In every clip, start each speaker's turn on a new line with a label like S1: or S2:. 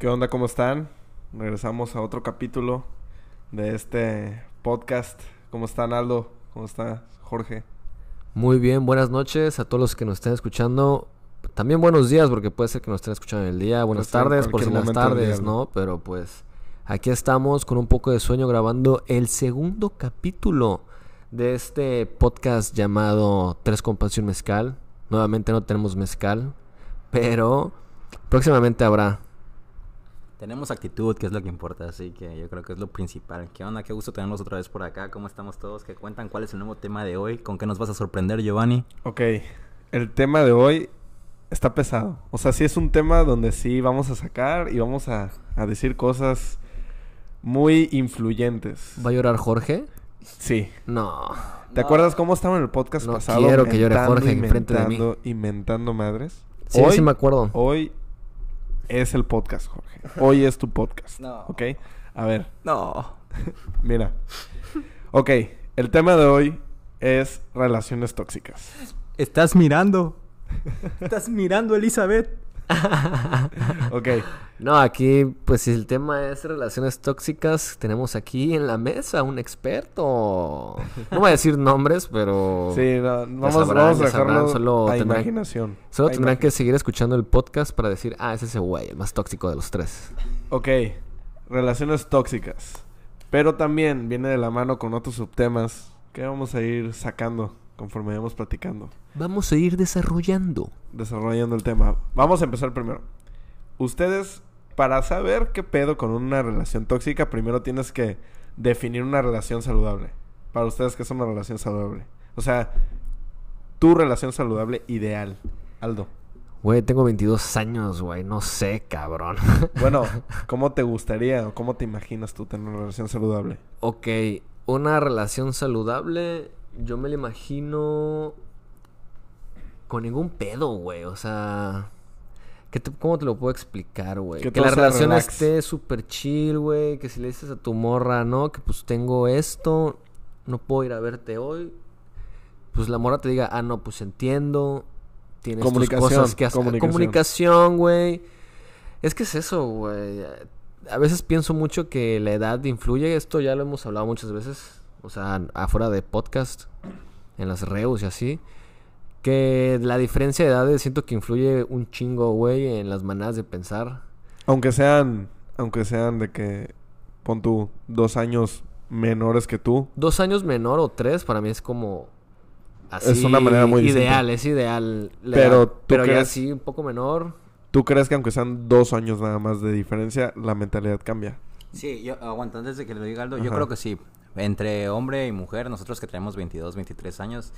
S1: ¿Qué onda? ¿Cómo están? Regresamos a otro capítulo de este podcast. ¿Cómo están Aldo? ¿Cómo está Jorge?
S2: Muy bien, buenas noches a todos los que nos estén escuchando. También buenos días, porque puede ser que nos estén escuchando en el día. Buenas tardes, por si las tardes,
S1: día,
S2: ¿no? Pero pues aquí estamos con un poco de sueño grabando el segundo capítulo de este podcast llamado Tres Compas y un Mezcal. Nuevamente no tenemos mezcal, pero próximamente habrá.
S3: Tenemos actitud, que es lo que importa, así que yo creo que es lo principal. ¿Qué onda? Qué gusto tenerlos otra vez por acá. ¿Cómo estamos todos? ¿Qué cuentan? ¿Cuál es el nuevo tema de hoy? ¿Con qué nos vas a sorprender, Giovanni?
S1: Ok, el tema de hoy está pesado. O sea, sí es un tema donde sí vamos a sacar y vamos a, a decir cosas muy influyentes.
S2: ¿Va a llorar Jorge?
S1: Sí.
S2: No.
S1: ¿Te acuerdas cómo estaba en el podcast
S2: No
S1: pasado?
S2: quiero que llore Jorge enfrente de mí.
S1: inventando, Inventando madres.
S2: Sí,
S1: hoy,
S2: sí me acuerdo.
S1: hoy es el podcast, Jorge. Hoy es tu podcast.
S3: No.
S1: ¿Ok? A ver,
S3: No.
S1: mira. Ok, el tema de hoy es relaciones tóxicas.
S3: Estás mirando. Estás mirando, Elizabeth.
S1: Ok,
S2: No, aquí, pues si el tema es relaciones tóxicas, tenemos aquí en la mesa un experto. No voy a decir nombres, pero
S1: sí, no, vamos,
S2: sabrán,
S1: vamos a dejarlo
S2: solo
S1: a
S2: tendrán-
S1: imaginación.
S2: solo
S1: A
S2: tendrán que seguir escuchando el podcast para decir, ah, es ese güey, el más tóxico de los tres.
S1: Ok, relaciones tóxicas. Pero también viene de la mano con otros subtemas que vamos a ir sacando conforme vamos platicando.
S2: Vamos a ir desarrollando.
S1: desarrollando el tema. Vamos a empezar primero. Ustedes, para saber qué pedo con una relación tóxica, primero tienes que definir una relación saludable. Para ustedes, ¿qué es una relación saludable? O sea, tu relación saludable ideal. Aldo.
S2: Güey, tengo 22 años, güey, no sé, cabrón.
S1: Bueno, ¿cómo te gustaría o cómo te imaginas tú tener una relación saludable?
S2: ok, una relación saludable, yo me la imagino con ningún pedo, güey, o sea... ¿qué te- ¿Cómo te lo puedo explicar, güey?
S1: Que
S2: la relación
S1: relax.
S2: esté súper chill, güey. Que si le dices a tu morra, no, que pues tengo esto, no puedo ir a verte hoy. Pues la morra te diga, ah, no, pues entiendo. Tienes tus cosas que hacer.
S1: Comunicación,
S2: güey. Es que es eso, güey. A veces pienso mucho que la edad influye. Esto ya lo hemos hablado muchas veces. O sea, afuera de podcast, en las reus y así. Que la diferencia de edades siento que influye un chingo, güey, en las maneras de pensar.
S1: Aunque sean, aunque sean de que, pon tú, dos años menores que tú.
S2: Dos años menor o tres, para mí es como. Así,
S1: Es una manera muy
S2: Ideal,
S1: distinta.
S2: es ideal.
S1: Pero tú
S2: pero ya
S1: crees-
S2: sí, un poco menor.
S1: ¿Tú crees que aunque sean dos años nada más de diferencia, la mentalidad cambia?
S3: Sí, yo aguanta, antes de que lo diga Aldo, yo creo que sí. Entre hombre y mujer, nosotros que tenemos 22, 23 años,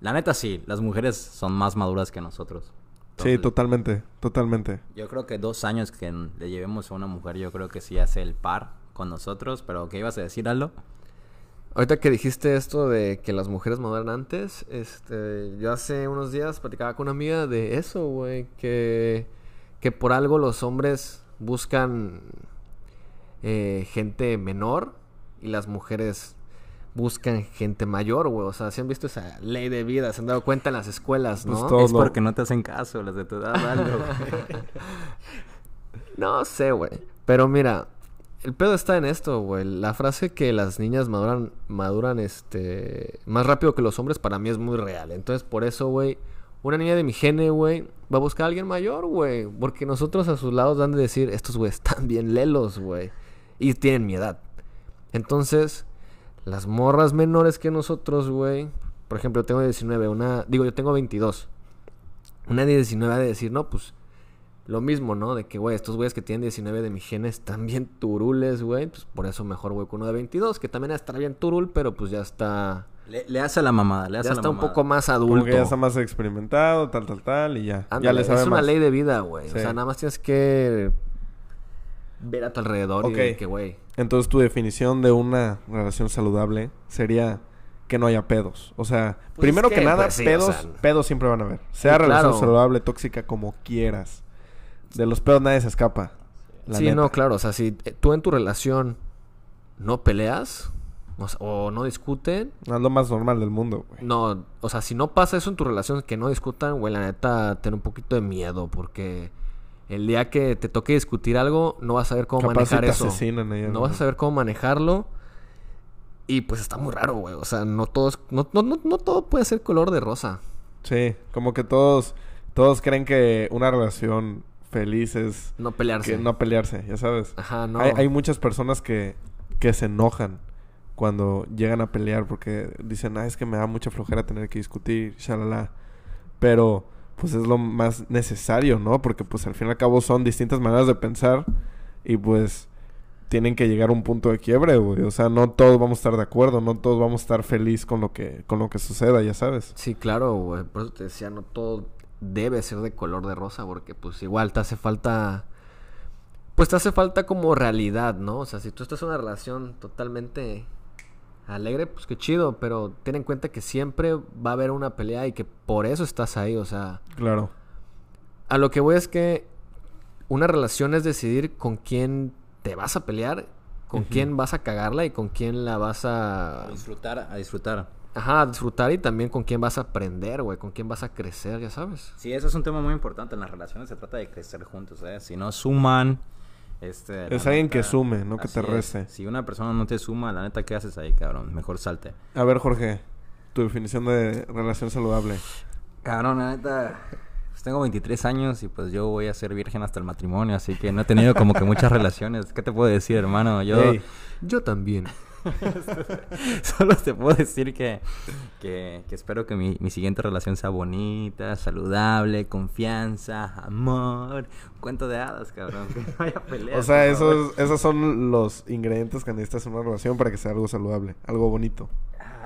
S3: la neta sí, las mujeres son más maduras que nosotros.
S1: Sí, totalmente, totalmente.
S3: Yo creo que dos años que le llevemos a una mujer, yo creo que sí hace el par con nosotros. Pero, ¿qué ibas a decir, Aldo?
S2: Ahorita que dijiste esto de que las mujeres maduran antes, este, yo hace unos días platicaba con una amiga de eso, güey, que, que por algo los hombres buscan eh, gente menor y las mujeres buscan gente mayor, güey. O sea, si han visto esa ley de vida, se han dado cuenta en las escuelas, ¿no?
S1: Pues todo-
S3: Es
S1: no.
S3: porque no te hacen caso las de tu edad, Aldo.
S2: No sé, güey. Pero mira, el pedo está en esto, güey. La frase que las niñas maduran, maduran, este, más rápido que los hombres para mí es muy real. Entonces, por eso, güey, una niña de mi gene, güey, va a buscar a alguien mayor, güey. Porque nosotros a sus lados dan de decir, estos güeyes están bien lelos, güey. Y tienen mi edad. Entonces, las morras menores que nosotros, güey. Por ejemplo, yo tengo 19, una... Digo, yo tengo 22. Una de 19 ha de decir, no, pues... Lo mismo, ¿no? De que, güey, estos güeyes que tienen 19 de mi gene están bien turules, güey. Pues por eso mejor, güey, con uno de 22, que también está bien turul, pero pues ya está...
S3: le, le hace la mamada, le hace
S2: Ya
S3: la
S2: está un poco más
S1: Como
S2: adulto.
S1: que ya está más experimentado, tal, tal, tal, y ya. ya
S2: Ándale,
S1: le sabe
S2: es una
S1: más.
S2: ley de vida, güey.
S1: Sí.
S2: O sea, nada más tienes que ver a tu alrededor y
S1: Ok.
S2: de que, güey...
S1: Entonces, tu definición de una relación saludable sería que no haya pedos. O sea,
S2: Pues
S1: primero
S2: es
S1: que,
S2: que,
S1: nada,
S2: pues sí, o
S1: pedos,
S2: sea,
S1: pedos siempre van a haber. Sea relación saludable, tóxica, como quieras. De los pedos nadie se escapa. la
S2: sí,
S1: neta.
S2: no, claro. O sea, si eh, tú en tu relación no peleas o, sea, o no discuten,
S1: No es lo más normal del mundo, güey.
S2: no, o sea, si no pasa eso en tu relación, que no discutan, güey, la neta, ten un poquito de miedo porque el día que te toque discutir algo, no vas a saber cómo
S1: Capaz si
S2: manejar
S1: te
S2: eso. no
S1: ¿no?
S2: vas a saber cómo manejarlo. Y pues está muy raro, güey. O sea, no todos, no, no, no, no todo puede ser color de rosa.
S1: Sí, como que todos, todos creen que una relación feliz es
S2: No pelearse.
S1: que no pelearse, ya sabes.
S2: Ajá, no.
S1: Hay, hay muchas personas que, que se enojan cuando llegan a pelear porque dicen, ah, es que me da mucha flojera tener que discutir, shalala. Pero, pues es lo más necesario, ¿no? Porque, pues al fin y al cabo son distintas maneras de pensar y, pues, tienen que llegar a un punto de quiebre, güey. O sea, no todos vamos a estar de acuerdo, no todos vamos a estar feliz con lo que, con lo que suceda, ya sabes.
S2: Sí, claro, güey. Por eso te decía, no todo debe ser de color de rosa, porque pues igual te hace falta. Pues te hace falta como realidad, ¿no? O sea, si tú estás en una relación totalmente alegre, pues qué chido, pero ten en cuenta que siempre va a haber una pelea y que por eso estás ahí, o sea.
S1: Claro.
S2: A lo que voy es que una relación es decidir con quién te vas a pelear, con quién vas a cagarla y con quién la vas a.
S3: A disfrutar, a disfrutar.
S2: Ajá, a disfrutar y también con quién vas a aprender, güey, con quién vas a crecer, ya sabes.
S3: Sí, eso es un tema muy importante. En las relaciones se trata de crecer juntos, ¿eh? Si no suman... Este,
S1: Es alguien que sume, no que te
S3: así es.
S1: reste.
S3: Si una persona no te suma, la neta, ¿qué haces ahí, cabrón? Mejor salte.
S1: A ver, Jorge, tu definición de relación saludable.
S3: Cabrón, la neta... pues tengo 23 años y pues yo voy a ser virgen hasta el matrimonio, así que no he tenido como que muchas relaciones. ¿Qué te puedo decir, hermano? Yo...
S2: Yo también.
S3: Solo te puedo decir que, que, que espero que mi, mi siguiente relación sea bonita, saludable, confianza, amor, un cuento de hadas, cabrón. Que no haya peleas.
S1: o sea, esos, esos son los ingredientes que necesitas en una relación para que sea algo saludable, algo bonito.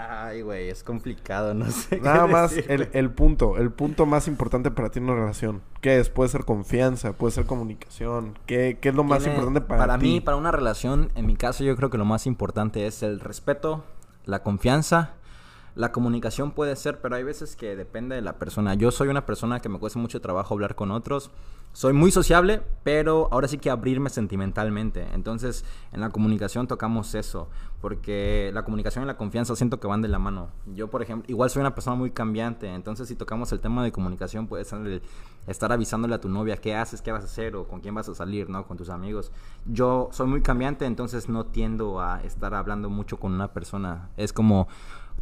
S3: Ay, güey, es complicado, no sé.
S1: Nada
S3: qué
S1: más el, el punto, el punto más importante para ti en una relación. ¿Qué es? Puede ser confianza, puede ser comunicación. ¿Qué, qué es lo más
S3: Tiene-
S1: importante para, ti?
S3: mí, para una relación, en mi caso, yo creo que lo más importante es el respeto, la confianza. La comunicación puede ser, pero hay veces que depende de la persona. Yo soy una persona que me cuesta mucho trabajo hablar con otros. Soy muy sociable, pero ahora sí que abrirme sentimentalmente. Entonces, en la comunicación tocamos eso, porque la comunicación y la confianza siento que van de la mano. Yo, por ejemplo, igual soy una persona muy cambiante, entonces si tocamos el tema de comunicación, puede ser estar avisándole a tu novia qué haces, qué vas a hacer o con quién vas a salir, ¿no? Con tus amigos. Yo soy muy cambiante, entonces no tiendo a estar hablando mucho con una persona. Es como,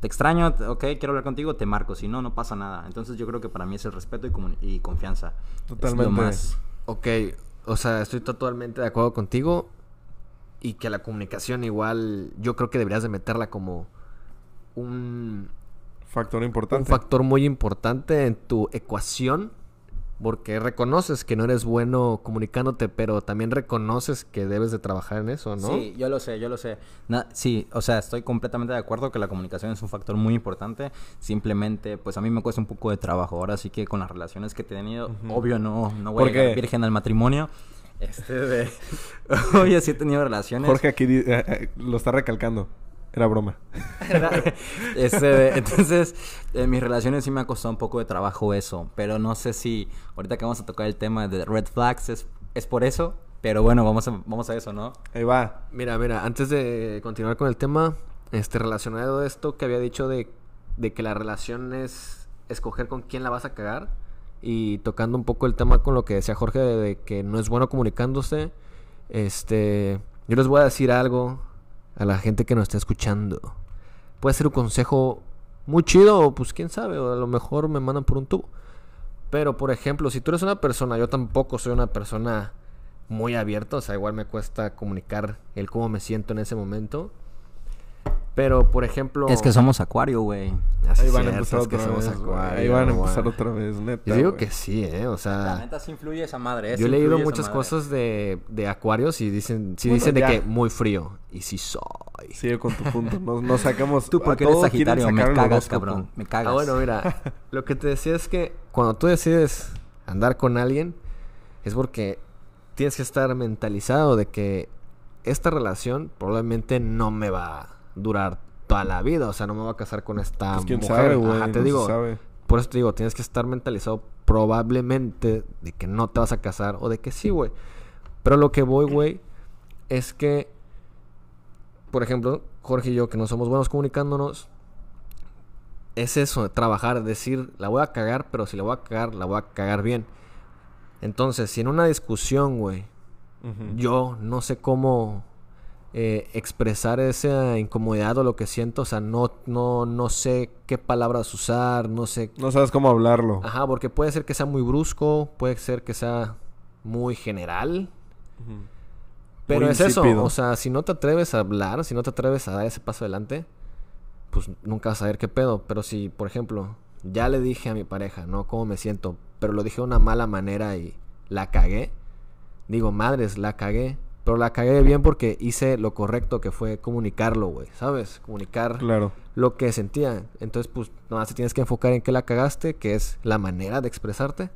S3: te extraño, ok, quiero hablar contigo, te marco, si no, no pasa nada. Entonces yo creo que para mí es el respeto y, confianza. Es lo
S1: Totalmente.
S3: más-
S2: Ok, o sea, estoy totalmente de acuerdo contigo. Y que la comunicación igual, yo creo que deberías de meterla como un,
S1: Factor
S2: un
S1: importante.
S2: factor muy importante en tu ecuación. Porque reconoces que no eres bueno comunicándote, pero también reconoces que debes de trabajar en eso, ¿no?
S3: Sí, yo lo sé, yo lo sé. Na- sí, o sea, estoy completamente de acuerdo que la comunicación es un factor muy importante. Simplemente, pues a mí me cuesta un poco de trabajo. Ahora sí que con las relaciones que he tenido, obvio no, no voy
S1: ¿Por
S3: a llegar virgen al matrimonio. Este de... Obvio sí he tenido relaciones.
S1: Jorge aquí eh, eh, lo está recalcando. Era broma.
S3: Este entonces, en mis relaciones sí me ha costado un poco de trabajo eso. Pero no sé si ahorita que vamos a tocar el tema de red flags es, es por eso. Pero bueno, vamos a, vamos a eso, ¿no?
S1: Ahí va.
S2: Mira, mira, antes de continuar con el tema, este, relacionado a esto que había dicho de, de que la relación es escoger con quién la vas a cagar y tocando un poco el tema con lo que decía Jorge de, de que no es bueno comunicándose, este, yo les voy a decir algo a la gente que nos está escuchando. Puede ser un consejo muy chido o pues quién sabe, o a lo mejor me mandan por un tubo. Pero, por ejemplo, si tú eres una persona, yo tampoco soy una persona muy abierta, o sea, igual me cuesta comunicar el cómo me siento en ese momento. Pero, por ejemplo...
S3: Es que somos acuario, güey.
S1: Ahí van a empezar otra vez. güey.
S2: acuario,
S1: Ahí van a
S2: güey.
S1: empezar otra vez, neta.
S2: Yo digo que sí, ¿eh? O
S3: La
S2: sea...
S3: neta sí influye esa madre. ¿eh?
S2: Yo he leído muchas
S3: madre.
S2: cosas de, de acuarios y dicen, sí
S1: Bueno,
S2: dicen de que muy frío. Y sí soy.
S1: Sigue con tu punto. No, no saquemos.
S3: Tú porque eres sagitario, me cagas, cabrón. Me cagas.
S2: Ah, bueno, mira. lo que te decía es que cuando tú decides andar con alguien, es porque tienes que estar mentalizado de que esta relación probablemente no me va a durar toda la vida. O sea, no me voy a casar con esta
S1: Pues quién
S2: mujer.
S1: sabe.
S2: Ajá, te
S1: no
S2: digo.
S1: sabe.
S2: Por eso te digo, tienes que estar mentalizado probablemente de que no te vas a casar o de que sí, güey. Pero lo que voy, güey, es que, por ejemplo, Jorge y yo, que no somos buenos comunicándonos, es eso, trabajar, decir, la voy a cagar, pero si la voy a cagar, la voy a cagar bien. Entonces, si en una discusión, güey, yo no sé cómo eh, expresar esa incomodidad o lo que siento, o sea, no, no, no sé qué palabras usar, no sé...
S1: No sabes cómo hablarlo.
S2: Ajá, porque puede ser que sea muy brusco, puede ser que sea muy general, pero
S1: Muy
S2: es eso, o sea, si no te atreves a hablar, si no te atreves a dar ese paso adelante, pues nunca vas a saber qué pedo. Pero si, por ejemplo, ya le dije a mi pareja, ¿no? Cómo me siento, pero lo dije de una mala manera y la cagué, digo, madres, la cagué. Pero la cagué bien porque hice lo correcto que fue comunicarlo, güey, ¿sabes? Comunicar
S1: Claro.
S2: lo que sentía. Entonces, pues, nada más te tienes que enfocar en qué la cagaste, que es la manera de expresarte.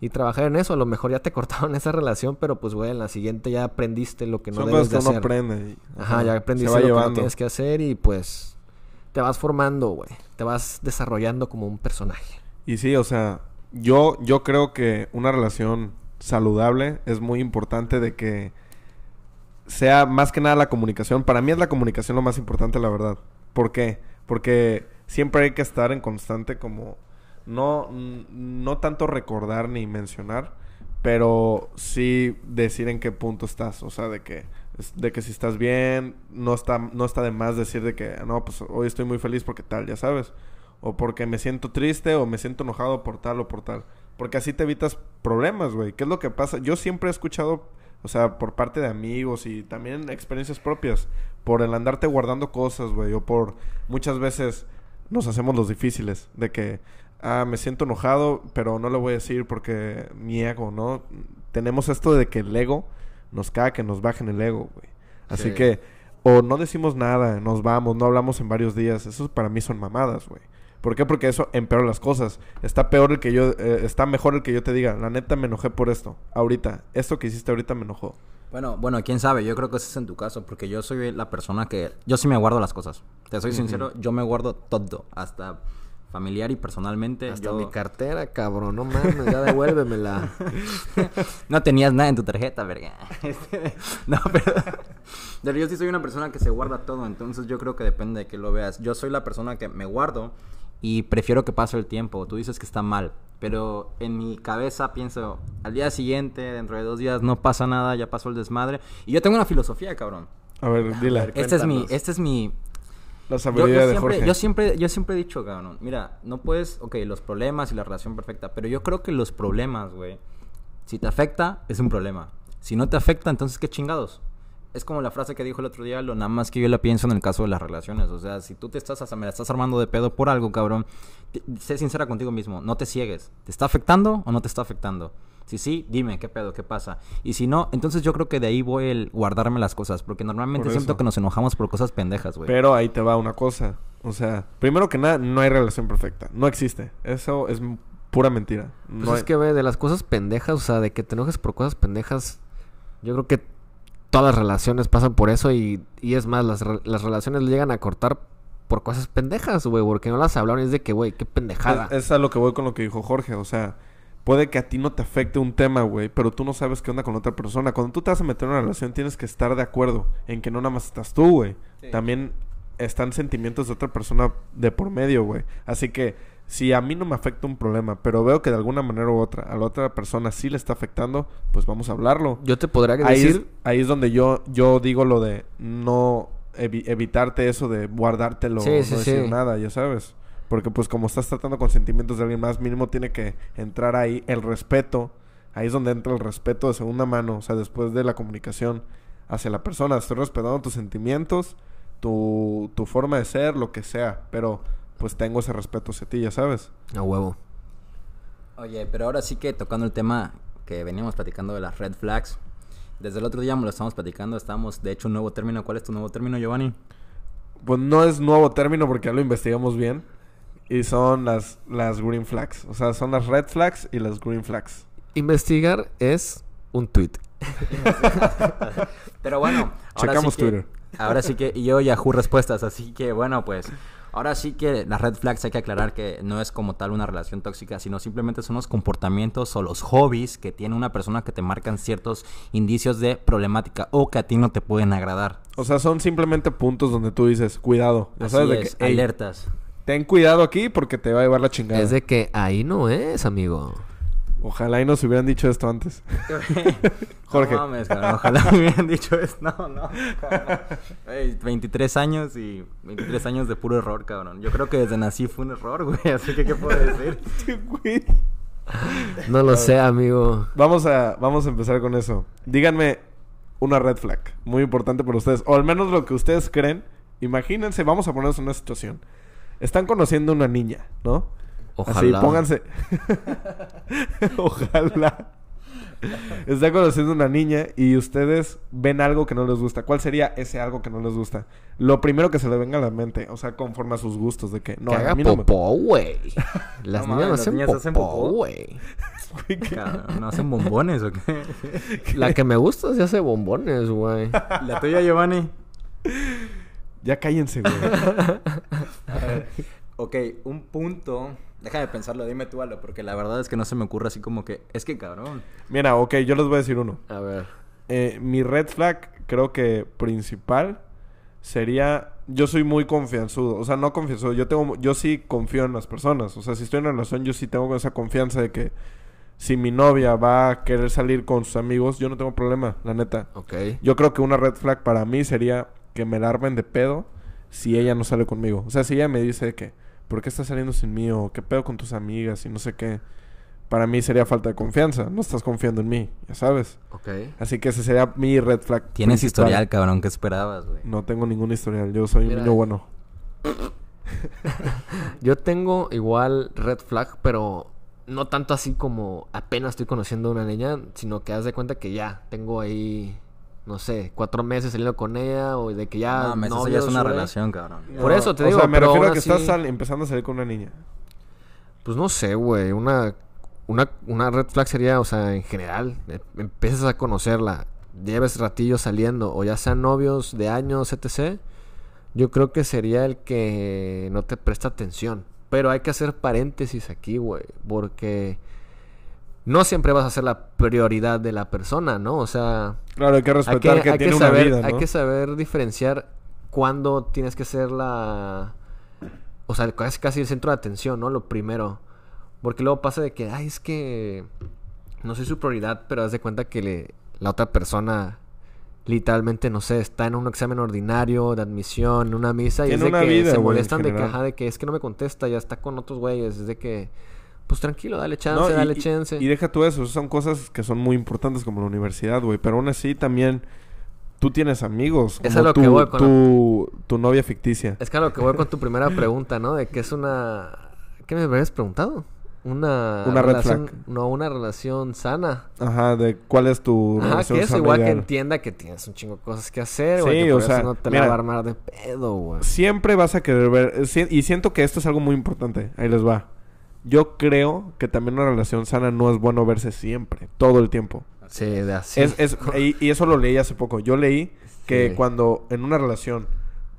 S2: Y trabajar en eso. A lo mejor ya te cortaron esa relación, pero pues, güey, en la siguiente ya aprendiste lo que no
S1: Son
S2: debes de
S1: uno
S2: hacer.
S1: aprende. y-
S2: Ajá, ya aprendiste lo que no tienes que hacer y pues te vas formando, güey. Te vas desarrollando como un personaje.
S1: Y sí, o sea, yo, yo creo que una relación saludable es muy importante de que sea más que nada la comunicación. Para mí es la comunicación lo más importante, la verdad. ¿Por qué? Porque siempre hay que estar en constante como... No, no tanto recordar ni mencionar, pero sí decir en qué punto estás. O sea, de que, de que si estás bien, no está, no está de más decir de que, no, pues hoy estoy muy feliz porque tal, ya sabes. O porque me siento triste o me siento enojado por tal o por tal. Porque así te evitas problemas, güey. ¿Qué es lo que pasa? Yo siempre he escuchado, o sea, por parte de amigos y también experiencias propias, por el andarte guardando cosas, güey. O por muchas veces nos hacemos los difíciles. De que, ah, me siento enojado, pero no lo voy a decir porque mi ego, ¿no? Tenemos esto de que el ego nos cae, que nos bajen el ego, güey. Así
S2: Sí.
S1: que, o no decimos nada, nos vamos, no hablamos en varios días. Eso para mí son mamadas, güey. ¿Por qué? Porque eso empeora las cosas. Está peor el que yo, eh, está mejor el que yo te diga, la neta me enojé por esto, ahorita. Esto que hiciste ahorita me enojó.
S3: Bueno, bueno, quién sabe, yo creo que ese es en tu caso, porque yo soy la persona que... Yo sí me guardo las cosas. Te soy sincero, yo me guardo todo, hasta familiar y personalmente.
S2: Hasta
S3: yo...
S2: mi cartera, cabrón. No mames, ya devuélvemela.
S3: No tenías nada en tu tarjeta, verga. No, pero, pero yo sí soy una persona que se guarda todo, entonces yo creo que depende de que lo veas. Yo soy la persona que me guardo y prefiero que pase el tiempo. Tú dices que está mal, pero en mi cabeza pienso, al día siguiente, dentro de dos días, no pasa nada, ya pasó el desmadre. Y yo tengo una filosofía, cabrón.
S1: A ver, dile.
S3: Este es mi, este es mi,
S1: La
S3: yo,
S1: sabiduría
S3: yo
S1: de
S3: siempre,
S1: Jorge.
S3: yo siempre, yo siempre he dicho, cabrón, mira, no puedes, ok, los problemas y la relación perfecta, pero yo creo que los problemas, güey, si te afecta, es un problema. Si no te afecta, entonces qué chingados. Es como la frase que dijo el otro día, lo nada más que yo la pienso en el caso de las relaciones. O sea, si tú te estás, me la estás armando de pedo por algo, cabrón, te- sé sincera contigo mismo, no te ciegues. ¿Te está afectando o no te está afectando? Si sí, dime qué pedo, qué pasa. Y si no, entonces yo creo que de ahí voy el guardarme las cosas, porque normalmente
S1: Por
S3: siento que nos enojamos por cosas pendejas, güey.
S1: Pero ahí te va una cosa. O sea, primero que nada, no hay relación perfecta. No existe. Eso es pura mentira.
S2: Pues
S1: No
S2: es
S1: hay-
S2: que, ve, de las cosas pendejas, o sea, de que te enojes por cosas pendejas, yo creo que todas las relaciones pasan por eso y, y es más, las, re- las relaciones llegan a cortar por cosas pendejas, güey, porque no las hablaron y es de que, güey, qué pendejada.
S1: Es, es a lo que voy con lo que dijo Jorge. O sea, puede que a ti no te afecte un tema, güey, pero tú no sabes qué onda con otra persona. Cuando tú te vas a meter en una relación, tienes que estar de acuerdo en que no nada más estás tú, güey.
S3: Sí.
S1: También están sentimientos de otra persona de por medio, güey. Así que si a mí no me afecta un problema, pero veo que de alguna manera u otra a la otra persona sí le está afectando, pues vamos a hablarlo.
S2: Yo te podría
S1: Ahí es, ahí es donde yo, yo digo lo de no evi- evitarte eso de guardártelo,
S2: Sí,
S1: no
S2: sí,
S1: decir
S2: sí.
S1: nada, ya sabes. Porque pues como estás tratando con sentimientos de alguien más, mínimo tiene que entrar ahí el respeto. Ahí es donde entra el respeto de segunda mano, o sea, después de la comunicación hacia la persona. Estoy respetando tus sentimientos, tu, tu forma de ser, lo que sea, pero pues tengo ese respeto hacia ti, ya sabes.
S2: a huevo.
S3: Oye, pero ahora sí que tocando el tema que veníamos platicando de las red flags. Desde el otro día me lo estamos platicando, estamos de hecho un nuevo término. ¿Cuál es tu nuevo término, Giovanni?
S1: Pues no es nuevo término porque ya lo investigamos bien. Y son las, las green flags. O sea, son las red flags y las green flags.
S2: Investigar es un tweet.
S3: Pero bueno, ahora
S1: Checamos
S3: sí que,
S1: Twitter.
S3: Ahora sí que y yo Yahoo respuestas, así que bueno, pues ahora sí que las red flags hay que aclarar que no es como tal una relación tóxica, sino simplemente son los comportamientos o los hobbies que tiene una persona que te marcan ciertos indicios de problemática o que a ti no te pueden agradar.
S1: O sea, son simplemente puntos donde tú dices, cuidado. Ya
S3: Así
S1: sabes de
S3: es,
S1: que, "Ey,
S3: alertas.
S1: ten cuidado aquí porque te va a llevar la chingada.
S2: Es de que ahí no es, amigo.
S1: Ojalá y nos hubieran dicho esto antes. Jorge.
S3: No mames, cabrón. Ojalá me hubieran dicho eso. No, no. cabrón. Ey, 23 años y 23 años de puro error, cabrón. Yo creo que desde nací fue un error, güey. Así que, ¿qué puedo decir?
S2: No lo sé, amigo.
S1: Vamos a, vamos a empezar con eso. Díganme una red flag. Muy importante para ustedes. O al menos lo que ustedes creen. Imagínense, vamos a ponernos en una situación. Están conociendo a una niña, ¿no?
S2: Ojalá.
S1: Así, pónganse. Ojalá. Están conociendo una niña y ustedes ven algo que no les gusta. ¿Cuál sería ese algo que no les gusta? Lo primero que se le venga a la mente. O sea, conforme a sus gustos. De que no,
S2: que
S1: a
S2: haga
S1: mí no
S2: popó, güey. Las
S3: No
S2: niñas no
S3: las
S2: hacen
S3: niñas hacen
S2: popó, güey.
S3: ¿No hacen bombones o qué?
S2: La que me gusta se hace bombones, güey.
S3: La tuya, Giovanni.
S1: Ya cállense, güey.
S3: Ok, un punto. Déjame pensarlo, dime tú algo, porque la verdad es que no se me ocurre así como que. Es que cabrón.
S1: Mira, ok, yo les voy a decir uno.
S2: A ver.
S1: Eh, mi red flag, creo que principal, sería. Yo soy muy confianzudo. O sea, no confianzudo. Yo tengo, yo sí confío en las personas. O sea, si estoy en una relación, yo sí tengo esa confianza de que si mi novia va a querer salir con sus amigos, yo no tengo problema, la neta.
S2: Ok.
S1: Yo creo que una red flag para mí sería que me la armen de pedo si ella no sale conmigo. O sea, si ella me dice que, ¿por qué estás saliendo sin mí? O qué pedo con tus amigas y no sé qué. Para mí sería falta de confianza. No estás confiando en mí, ya sabes.
S2: Ok.
S1: Así que ese sería mi red flag.
S3: Tienes
S1: principal.
S3: historial, cabrón, ¿qué esperabas, güey?
S1: No tengo ningún historial. Yo soy
S2: Mira.
S1: un niño bueno.
S2: Yo tengo igual red flag, pero no tanto así como apenas estoy conociendo a una niña, sino que haz de cuenta que ya tengo ahí, no sé, cuatro meses saliendo con ella o de que ya.
S3: no, mames, eso ya es una relación, cabrón.
S2: Por eso te
S1: o
S2: digo,
S1: sea, me
S2: pero
S1: refiero a que
S2: así-
S1: estás sal- empezando a salir con una niña.
S2: Pues no sé, güey. Una, una, una red flag sería, o sea, en general, eh, empiezas a conocerla, lleves ratillo saliendo, o ya sean novios de años, etc. Yo creo que sería el que no te presta atención. Pero hay que hacer paréntesis aquí, güey. Porque no siempre vas a ser la prioridad de la persona, ¿no? O sea,
S1: Claro, hay que
S2: hay
S1: respetar que,
S2: hay
S1: tiene
S2: saber,
S1: una vida,
S2: hay
S1: ¿no?
S2: que saber diferenciar cuándo tienes que ser la... O sea, casi, casi el centro de atención, ¿no? Lo primero. Porque luego pasa de que, ay, es que no soy su prioridad, pero haz de cuenta que le- la otra persona literalmente, no sé, está en un examen ordinario de admisión, en una misa, y es de que
S1: vida,
S2: se molestan de que, ajá, de que es que no me contesta, ya está con otros güeyes, es de que, pues tranquilo, dale chance,
S1: No, y-
S2: dale chance.
S1: Y deja tú eso, son cosas que son muy importantes como la universidad, güey. Pero aún así también tú tienes amigos.
S2: Es
S1: como
S2: a lo
S1: tu,
S2: que voy con
S1: tu, tu novia ficticia.
S2: Es que a lo que voy con tu primera pregunta, ¿no? De que es una... ¿Qué me habías preguntado? Una...
S1: Una red
S2: relación...
S1: flag.
S2: No, una relación sana.
S1: Ajá, de cuál es tu
S2: Ajá,
S1: relación
S2: que eso
S1: sana
S2: igual que entienda que tienes un chingo de cosas que hacer,
S1: Sí,
S2: güey. que
S1: o
S2: por eso
S1: sea,
S2: no te
S1: mira.
S2: la va a armar de pedo, güey.
S1: Siempre vas a querer ver... eh, Y siento que esto es algo muy importante. Ahí les va. Yo creo que también una relación sana no es bueno verse siempre, todo el tiempo.
S2: Sí, de así.
S1: Es, es, y, y eso lo leí hace poco. Yo leí que
S2: Sí.
S1: cuando en una relación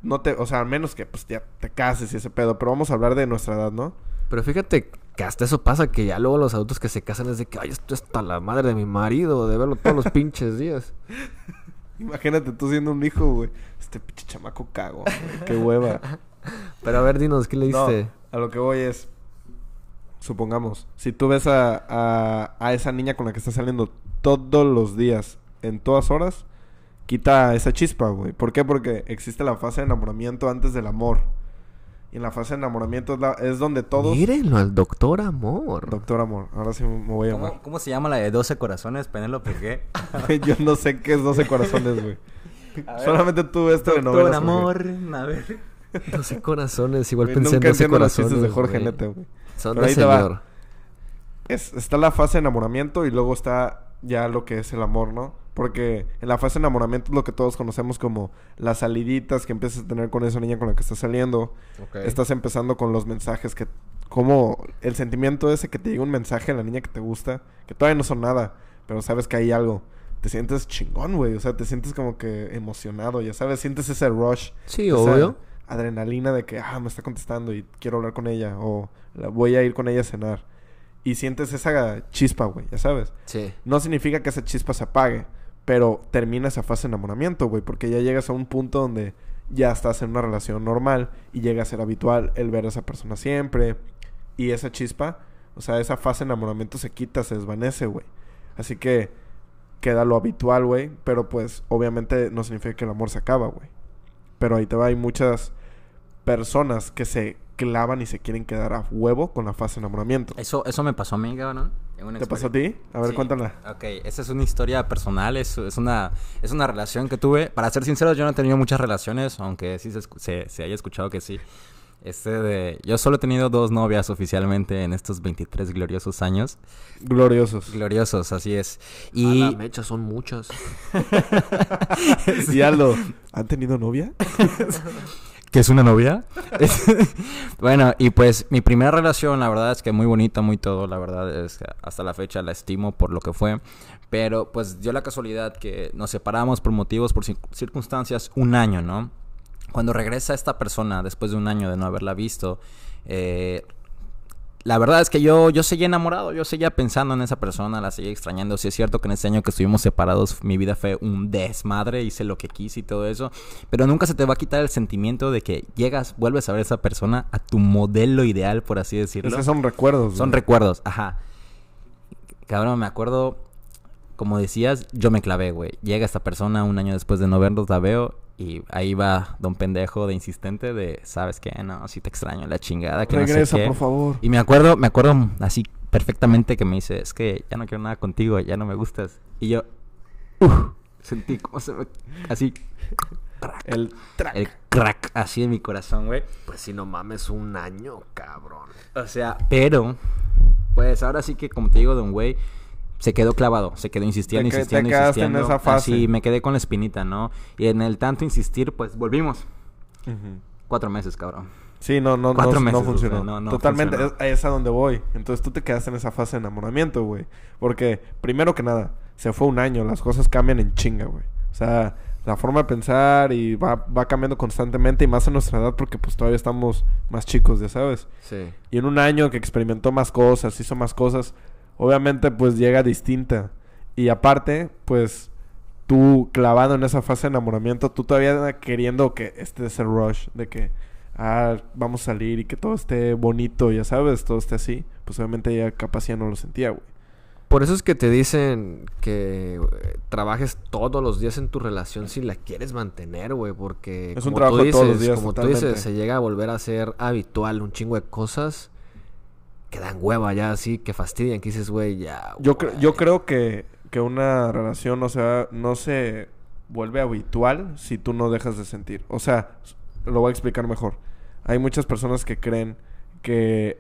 S1: no te, o sea, al menos que pues ya te cases y ese pedo, pero vamos a hablar de nuestra edad, ¿no?
S2: Pero fíjate que hasta eso pasa, que ya luego los adultos que se casan es de que, ay, esto es hasta la madre de mi marido, de verlo todos los pinches días.
S1: Imagínate tú siendo un hijo, güey. Este pinche chamaco cago. güey, Qué hueva.
S2: Pero a ver, dinos, ¿qué le
S1: No,
S2: diste?
S1: a lo que voy es, supongamos, si tú ves a, a, a esa niña con la que estás saliendo todos los días, en todas horas, quita esa chispa, güey. ¿Por qué? Porque existe la fase de enamoramiento antes del amor. Y en la fase de enamoramiento es, la- es donde todos...
S2: Mírenlo al doctor amor.
S1: Doctor Amor, ahora sí me voy a
S3: ¿Cómo,
S1: llamar.
S3: ¿Cómo se llama la de 12 corazones, Penélope? ¿Qué?
S1: Yo no sé qué es 12 corazones, güey. Solamente tú ves
S3: Doctor
S1: telenovelas.
S3: amor, a ver.
S2: 12 corazones, igual
S1: Güey,
S2: pensé en
S1: Nunca
S2: 12
S1: entiendo los
S2: corazones.
S1: chistes de Jorge. Nete, güey.
S2: Son
S1: Pero
S2: de
S1: ahí te va.
S2: señor.
S1: Es- está la fase de enamoramiento y luego está ya lo que es el amor, ¿no? Porque en la fase de enamoramiento es lo que todos conocemos como las saliditas que empiezas a tener con esa niña con la que estás saliendo. Estás empezando con los mensajes que... Como el sentimiento ese que te llega un mensaje a la niña que te gusta, que todavía no son nada, pero sabes que hay algo. Te sientes chingón, güey. O sea, te sientes como que emocionado, ya sabes, sientes ese rush.
S2: Sí, obvio.
S1: Adrenalina de que, ah, me está contestando y quiero hablar con ella. O la- voy a ir con ella a cenar. Y sientes esa chispa, güey, ya sabes.
S2: Sí.
S1: No significa que esa chispa se apague, pero termina esa fase de enamoramiento, güey, porque ya llegas a un punto donde ya estás en una relación normal y llega a ser habitual el ver a esa persona siempre y esa chispa O sea, esa fase de enamoramiento se quita, se desvanece, güey. Así que queda lo habitual, güey. Pero pues, obviamente no significa que el amor se acaba, güey. Pero ahí te va, hay muchas personas que se clavan y se quieren quedar a huevo con la fase de enamoramiento.
S3: Eso, eso me pasó a mí, cabrón. una
S1: ¿Te pasó a ti? A ver,
S3: Sí.
S1: cuéntala.
S3: Ok, esa es una historia personal, es, es, una, es una relación que tuve. Para ser sincero, yo no he tenido muchas relaciones, aunque sí se, se, se haya escuchado que sí. Este de, yo solo he tenido dos novias oficialmente en estos 23 gloriosos años.
S1: Gloriosos.
S3: Gloriosos, así es.
S2: Y... A la mecha son muchas.
S1: Y Aldo, ¿han tenido novia?
S3: ¿Que es una novia? bueno, y pues mi primera relación, la verdad es que muy bonita, muy todo, la verdad es que hasta la fecha la estimo por lo que fue, pero pues dio la casualidad que nos separamos por motivos, por cir- circunstancias, un año, ¿no? Cuando regresa esta persona, después de un año de no haberla visto, eh, la verdad es que yo, yo seguía enamorado, yo seguía pensando en esa persona, la seguía extrañando. Sí es cierto que en ese año que estuvimos separados, mi vida fue un desmadre, hice lo que quise y todo eso. Pero nunca se te va a quitar el sentimiento de que llegas, vuelves a ver a esa persona, a tu modelo ideal, por así decirlo.
S1: Esos son recuerdos.
S3: Son
S1: güey.
S3: recuerdos, ajá. Cabrón, me acuerdo, como decías, yo me clavé, güey. Llega esta persona un año después de no verlos, la veo. Y ahí va don pendejo de insistente de, ¿sabes qué? No, si te extraño, la chingada, que
S1: Regresa,
S3: no sé qué.
S1: por favor.
S3: Y me acuerdo, me acuerdo así perfectamente que me dice, es que ya no quiero nada contigo, ya no me gustas. Y yo, uf, sentí como se me, así,
S1: El track.
S3: el crack así en mi corazón, güey.
S2: Pues si no mames, un año, cabrón.
S3: O sea, pero, pues ahora sí que como te digo, don güey, se quedó clavado, se quedó insistiendo,
S1: Te que- te
S3: insistiendo,
S1: en
S3: insistiendo.
S1: esa fase.
S3: Así me quedé con la espinita, ¿no? Y en el tanto insistir, pues volvimos. Cuatro meses, cabrón.
S1: Sí, no, no,
S3: Cuatro
S1: no,
S3: meses,
S1: no funcionó.
S3: no- no
S1: Totalmente,
S3: funcionó.
S1: es, es a donde voy. Entonces tú te quedaste en esa fase de enamoramiento, güey. Porque, primero que nada, se fue un año, las cosas cambian en chinga, güey. O sea, la forma de pensar y va, va cambiando constantemente y más a nuestra edad porque pues todavía estamos más chicos, ya sabes.
S2: Sí.
S1: Y en un año que experimentó más cosas, hizo más cosas, obviamente pues llega distinta. Y aparte, pues tú clavado en esa fase de enamoramiento, tú todavía queriendo que este es el rush de que ah, vamos a salir y que todo esté bonito, ya sabes, todo esté así, pues obviamente ella capaz ya no lo sentía, güey.
S2: Por eso es que te dicen que eh, trabajes todos los días en tu relación si la quieres mantener, güey, porque
S1: Es un
S2: como
S1: trabajo
S2: tú
S1: de todos los
S2: dices,
S1: días,
S2: como tú dices, se llega a volver a ser habitual un chingo de cosas que dan hueva ya así, que fastidian, que dices, güey, ya.
S1: Yo, cre- yo creo que, que una relación no se, va- no se vuelve habitual si tú no dejas de sentir. O sea, lo voy a explicar mejor. Hay muchas personas que creen que,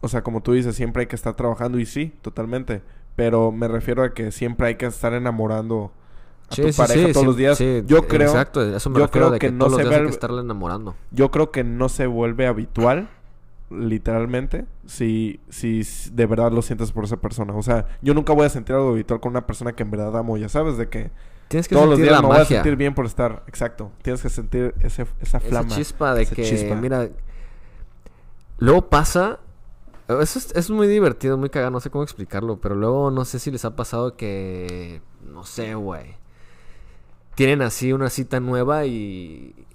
S1: o sea, como tú dices, siempre hay que estar trabajando y sí, totalmente. Pero me refiero a que siempre hay que estar enamorando a
S2: Sí,
S1: tu
S2: sí,
S1: pareja
S2: sí,
S1: todos los días.
S2: sí,
S1: yo creo,
S2: Exacto, eso me
S1: yo
S2: refiero
S1: creo
S2: que,
S1: que no
S2: todos los
S1: se
S2: días hay
S1: ve-
S2: que estarle enamorando.
S1: yo creo que no se vuelve habitual, literalmente, si, si de verdad lo sientes por esa persona. O sea, yo nunca voy a sentir algo habitual con una persona que en verdad amo, ya sabes, de que
S2: Tienes que
S1: todos los
S2: sentir
S1: días
S2: la
S1: me voy a
S2: magia.
S1: sentir bien por estar. Exacto. Tienes que sentir ese, esa
S2: Esa
S1: flama.
S2: chispa de
S1: esa
S2: que,
S1: chispa.
S2: mira, luego pasa, eso es, es muy divertido, muy cagado, no sé cómo explicarlo, pero luego no sé si les ha pasado que, no sé, güey, tienen así una cita nueva y,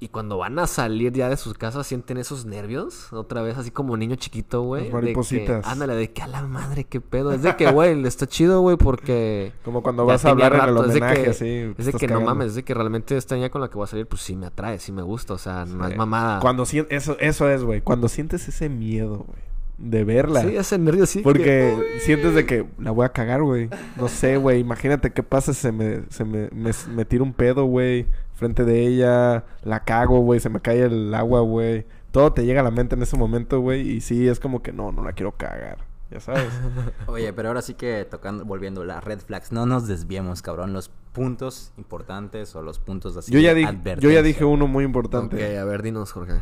S2: y cuando van a salir ya de sus casas sienten esos nervios, otra vez así como niño chiquito, güey. De que-
S1: maripositas.
S2: Ándale, de que a la madre, qué pedo. Es de que, güey, está chido, güey, porque...
S1: Como cuando vas a hablar en el
S2: rato, es de
S1: homenaje,
S2: que-
S1: así.
S2: Es de que no mames, es de que realmente esta niña con la que voy a salir, pues sí me atrae, sí me gusta, o sea, no
S1: Sí.
S2: es mamada.
S1: Cuando sien- eso, eso es, güey. Cuando sientes ese miedo, güey. De verla.
S2: Sí, ese nervio sí.
S1: Porque
S2: que-
S1: sientes de que la voy a cagar, güey. No sé, güey. Imagínate qué pasa si se me, se me, me, me tira un pedo, güey. Frente de ella. La cago, güey. Se me cae el agua, güey. Todo te llega a la mente en ese momento, güey. Y sí, es como que no, no la quiero cagar. Ya sabes.
S3: Oye, pero ahora sí que tocando, volviendo las red flags, no nos desviemos, cabrón. Los puntos importantes o los puntos así
S1: yo, ya
S3: de
S1: dije, yo ya dije uno muy
S2: Ok,
S1: importante.
S2: a ver, dinos, Jorge.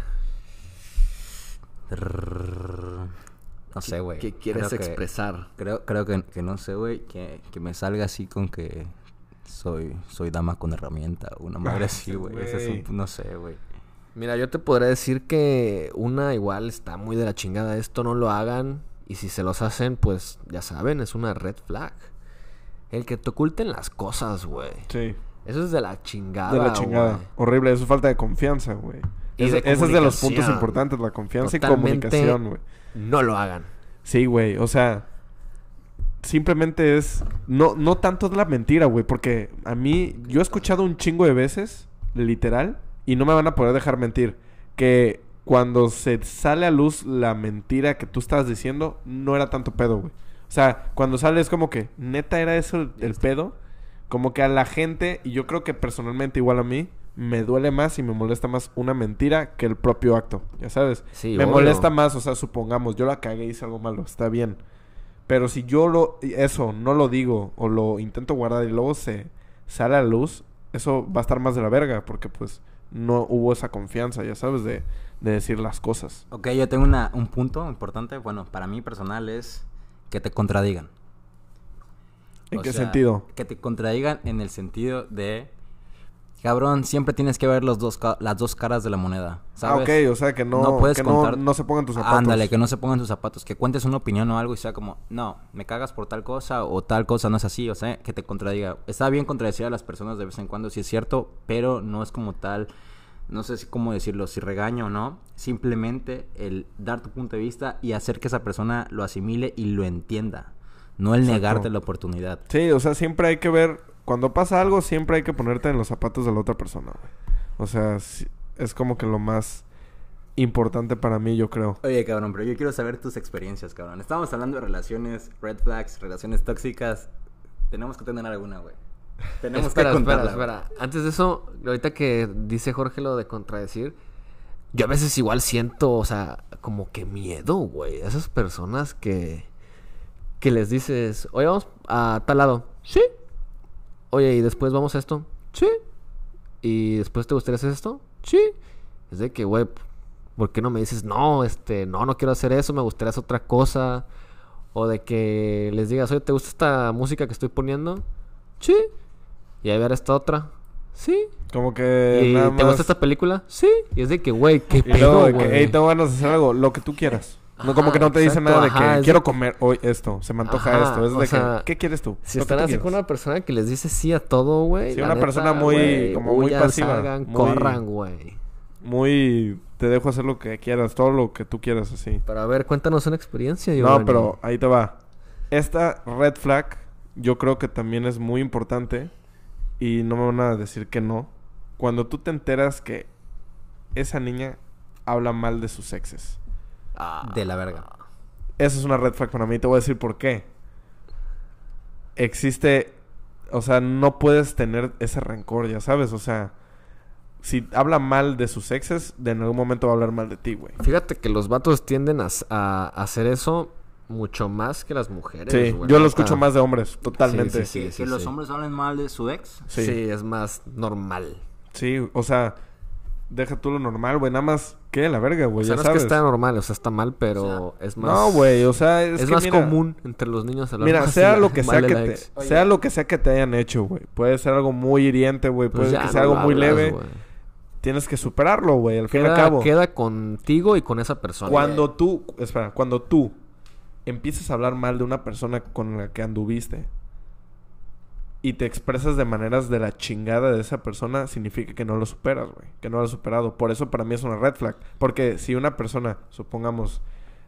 S3: No sé, güey.
S2: ¿Qué quieres
S3: Creo que-
S2: expresar?
S3: Creo, creo que, que no sé, güey, que, que me salga así con que soy, soy dama con herramienta. Una madre
S1: Ah,
S3: así, güey. Ese es un, no sé, güey.
S2: Mira, yo te podría decir que una igual está muy de la chingada. Esto no lo hagan. Y si se los hacen, pues ya saben, es una red flag. El que te oculten las cosas, güey.
S1: Sí.
S2: Eso es de la chingada.
S1: De la chingada. Horrible. Eso es falta de confianza, güey. Ese es de los puntos importantes. La confianza
S2: Totalmente
S1: y comunicación, güey.
S2: No lo hagan.
S1: Sí, güey. O sea, simplemente es. No, no tanto es la mentira, güey. Porque a mí, yo he escuchado un chingo de veces, literal, y no me van a poder dejar mentir. Que cuando se sale a luz la mentira que tú estabas diciendo, no era tanto pedo, güey. O sea, cuando sale es como que, neta era eso el, el pedo. Como que a la gente, y yo creo que personalmente igual a mí, me duele más y me molesta más una mentira que el propio acto, ya sabes.
S2: Sí,
S1: me
S2: obvio.
S1: molesta más, o sea, supongamos, yo la cagué y hice algo malo, está bien. Pero si yo lo, eso, no lo digo o lo intento guardar y luego se sale a la luz, eso va a estar más de la verga porque pues no hubo esa confianza, ya sabes, de, de decir las cosas.
S3: Ok, yo tengo una, un punto importante. Bueno, para mí personal es que te contradigan.
S1: ¿En
S3: O
S1: qué
S3: sea,
S1: sentido?
S3: Que te contradigan en el sentido de... Cabrón, siempre tienes que ver los dos las dos caras de la moneda. ¿sabes?
S1: Ah, ok, o sea, que no,
S3: No puedes
S1: que
S3: contar-
S1: no, no se pongan tus zapatos.
S3: Ándale, que no se pongan tus zapatos. Que cuentes una opinión o algo y sea como, no, me cagas por tal cosa o tal cosa no es así. O sea, que te contradiga. Está bien contradecir a las personas de vez en cuando, si es cierto, pero no es como tal. No sé si cómo decirlo, si regaño o no. Simplemente el dar tu punto de vista y hacer que esa persona lo asimile y lo entienda. No el
S1: Exacto.
S3: negarte la oportunidad.
S1: Sí, o sea, siempre hay que ver, cuando pasa algo, siempre hay que ponerte en los zapatos de la otra persona, güey. O sea, es como que lo más importante para mí, yo creo.
S3: Oye, cabrón, pero yo quiero saber tus experiencias, cabrón. Estábamos hablando de relaciones, red flags, relaciones tóxicas. Tenemos que tener alguna, güey. Tenemos
S2: espera,
S3: que
S2: espera,
S3: contarla, güey.
S2: espera. Antes de eso, ahorita que dice Jorge lo de contradecir, yo a veces igual siento, o sea, como que miedo, güey. a Esas personas que, que les dices, oye, vamos a tal lado. Sí. Oye, y después vamos a esto. Sí. Y después te gustaría hacer esto. Sí. Es de que, güey, ¿por qué no me dices, no, este, no, no quiero hacer eso, me gustaría hacer otra cosa? O de que les digas, oye, ¿te gusta esta música que estoy poniendo? Sí. Y a ver esta otra. Sí.
S1: Como que
S2: ¿Y
S1: nada
S2: te
S1: más...
S2: gusta esta película? Sí. Y es de que, güey, qué
S1: Y luego
S2: pedo,
S1: de que, hey, tengo ganas de hacer algo, lo que tú quieras. No, como que no te dicen
S2: exacto,
S1: nada de que quiero
S2: de-
S1: comer hoy esto, se me antoja
S2: Ajá,
S1: esto. Es de
S2: sea,
S1: que, ¿qué quieres tú?
S2: Si están
S1: tú
S2: así con una persona que les dice sí a todo, güey.
S1: Sí, una persona muy- como muy pasiva,
S2: salgan,
S1: muy-
S2: corran, güey.
S1: Muy... Te dejo hacer lo que quieras, todo lo que tú quieras, así.
S2: Pero a ver, cuéntanos una experiencia,
S1: No, pero ahí te va. Esta red flag yo creo que también es muy importante y no me van a decir que no. Cuando tú te enteras que esa niña habla mal de sus exes.
S2: Ah,
S3: De la verga.
S1: Esa es una red flag para mí. Te voy a decir por qué. Existe... O sea, no puedes tener ese rencor, ya sabes. O sea, si habla mal de sus exes, de en algún momento va a hablar mal de ti, güey.
S2: Fíjate que los vatos tienden a, a- hacer eso mucho más que las mujeres.
S1: Sí,
S2: güey,
S1: yo lo escucho más de hombres, totalmente.
S2: Sí,
S3: que
S2: sí,
S3: que los
S2: sí.
S3: hombres hablen mal de su ex.
S1: Sí.
S2: Sí. es más normal.
S1: Sí, o sea, deja tú lo normal, güey. Nada más que la verga,
S2: O
S1: güey.
S2: sea,
S1: ya
S2: no es que
S1: sabes.
S2: está normal, o sea, está mal, pero es más...
S1: No, güey, o sea, es,
S2: Es,
S1: que
S2: más
S1: mira,
S2: común entre los niños hablar
S1: Mira, sea
S2: la-
S1: lo que sea que
S2: la
S1: te.
S3: Oye.
S1: sea lo que sea que te hayan hecho, güey. Puede ser algo muy hiriente, güey.
S2: Pues
S1: Puede
S2: ya
S1: que
S2: no
S1: sea algo muy leve. Tienes que superarlo, güey. Al fin y al cabo.
S2: queda contigo y con esa persona.
S1: Cuando tú, espera, cuando tú empiezas a hablar mal de una persona con la que anduviste y te expresas de maneras de la chingada de esa persona, significa que no lo superas, güey. Que no lo has superado. Por eso para mí es una red flag. Porque si una persona, supongamos,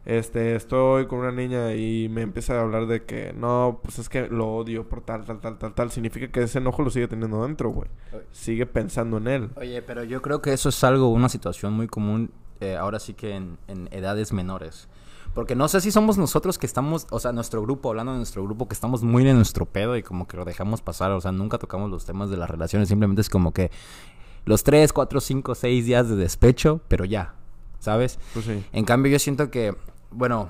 S1: este, estoy con una niña y me empieza a hablar de que no, pues es que lo odio por tal, tal, tal, tal, tal, significa que ese enojo lo sigue teniendo dentro, güey. Sigue pensando en él.
S3: Oye, pero yo creo que eso es algo, una situación muy común, eh, ahora sí que en, en edades menores. Porque no sé si somos nosotros que estamos, o sea, nuestro grupo, hablando de nuestro grupo, que estamos muy en nuestro pedo y como que lo dejamos pasar, o sea, nunca tocamos los temas de las relaciones, simplemente es como que los 3, 4, 5, 6 días de despecho, pero ya, ¿sabes?
S1: Pues sí.
S3: En cambio, yo siento que, bueno,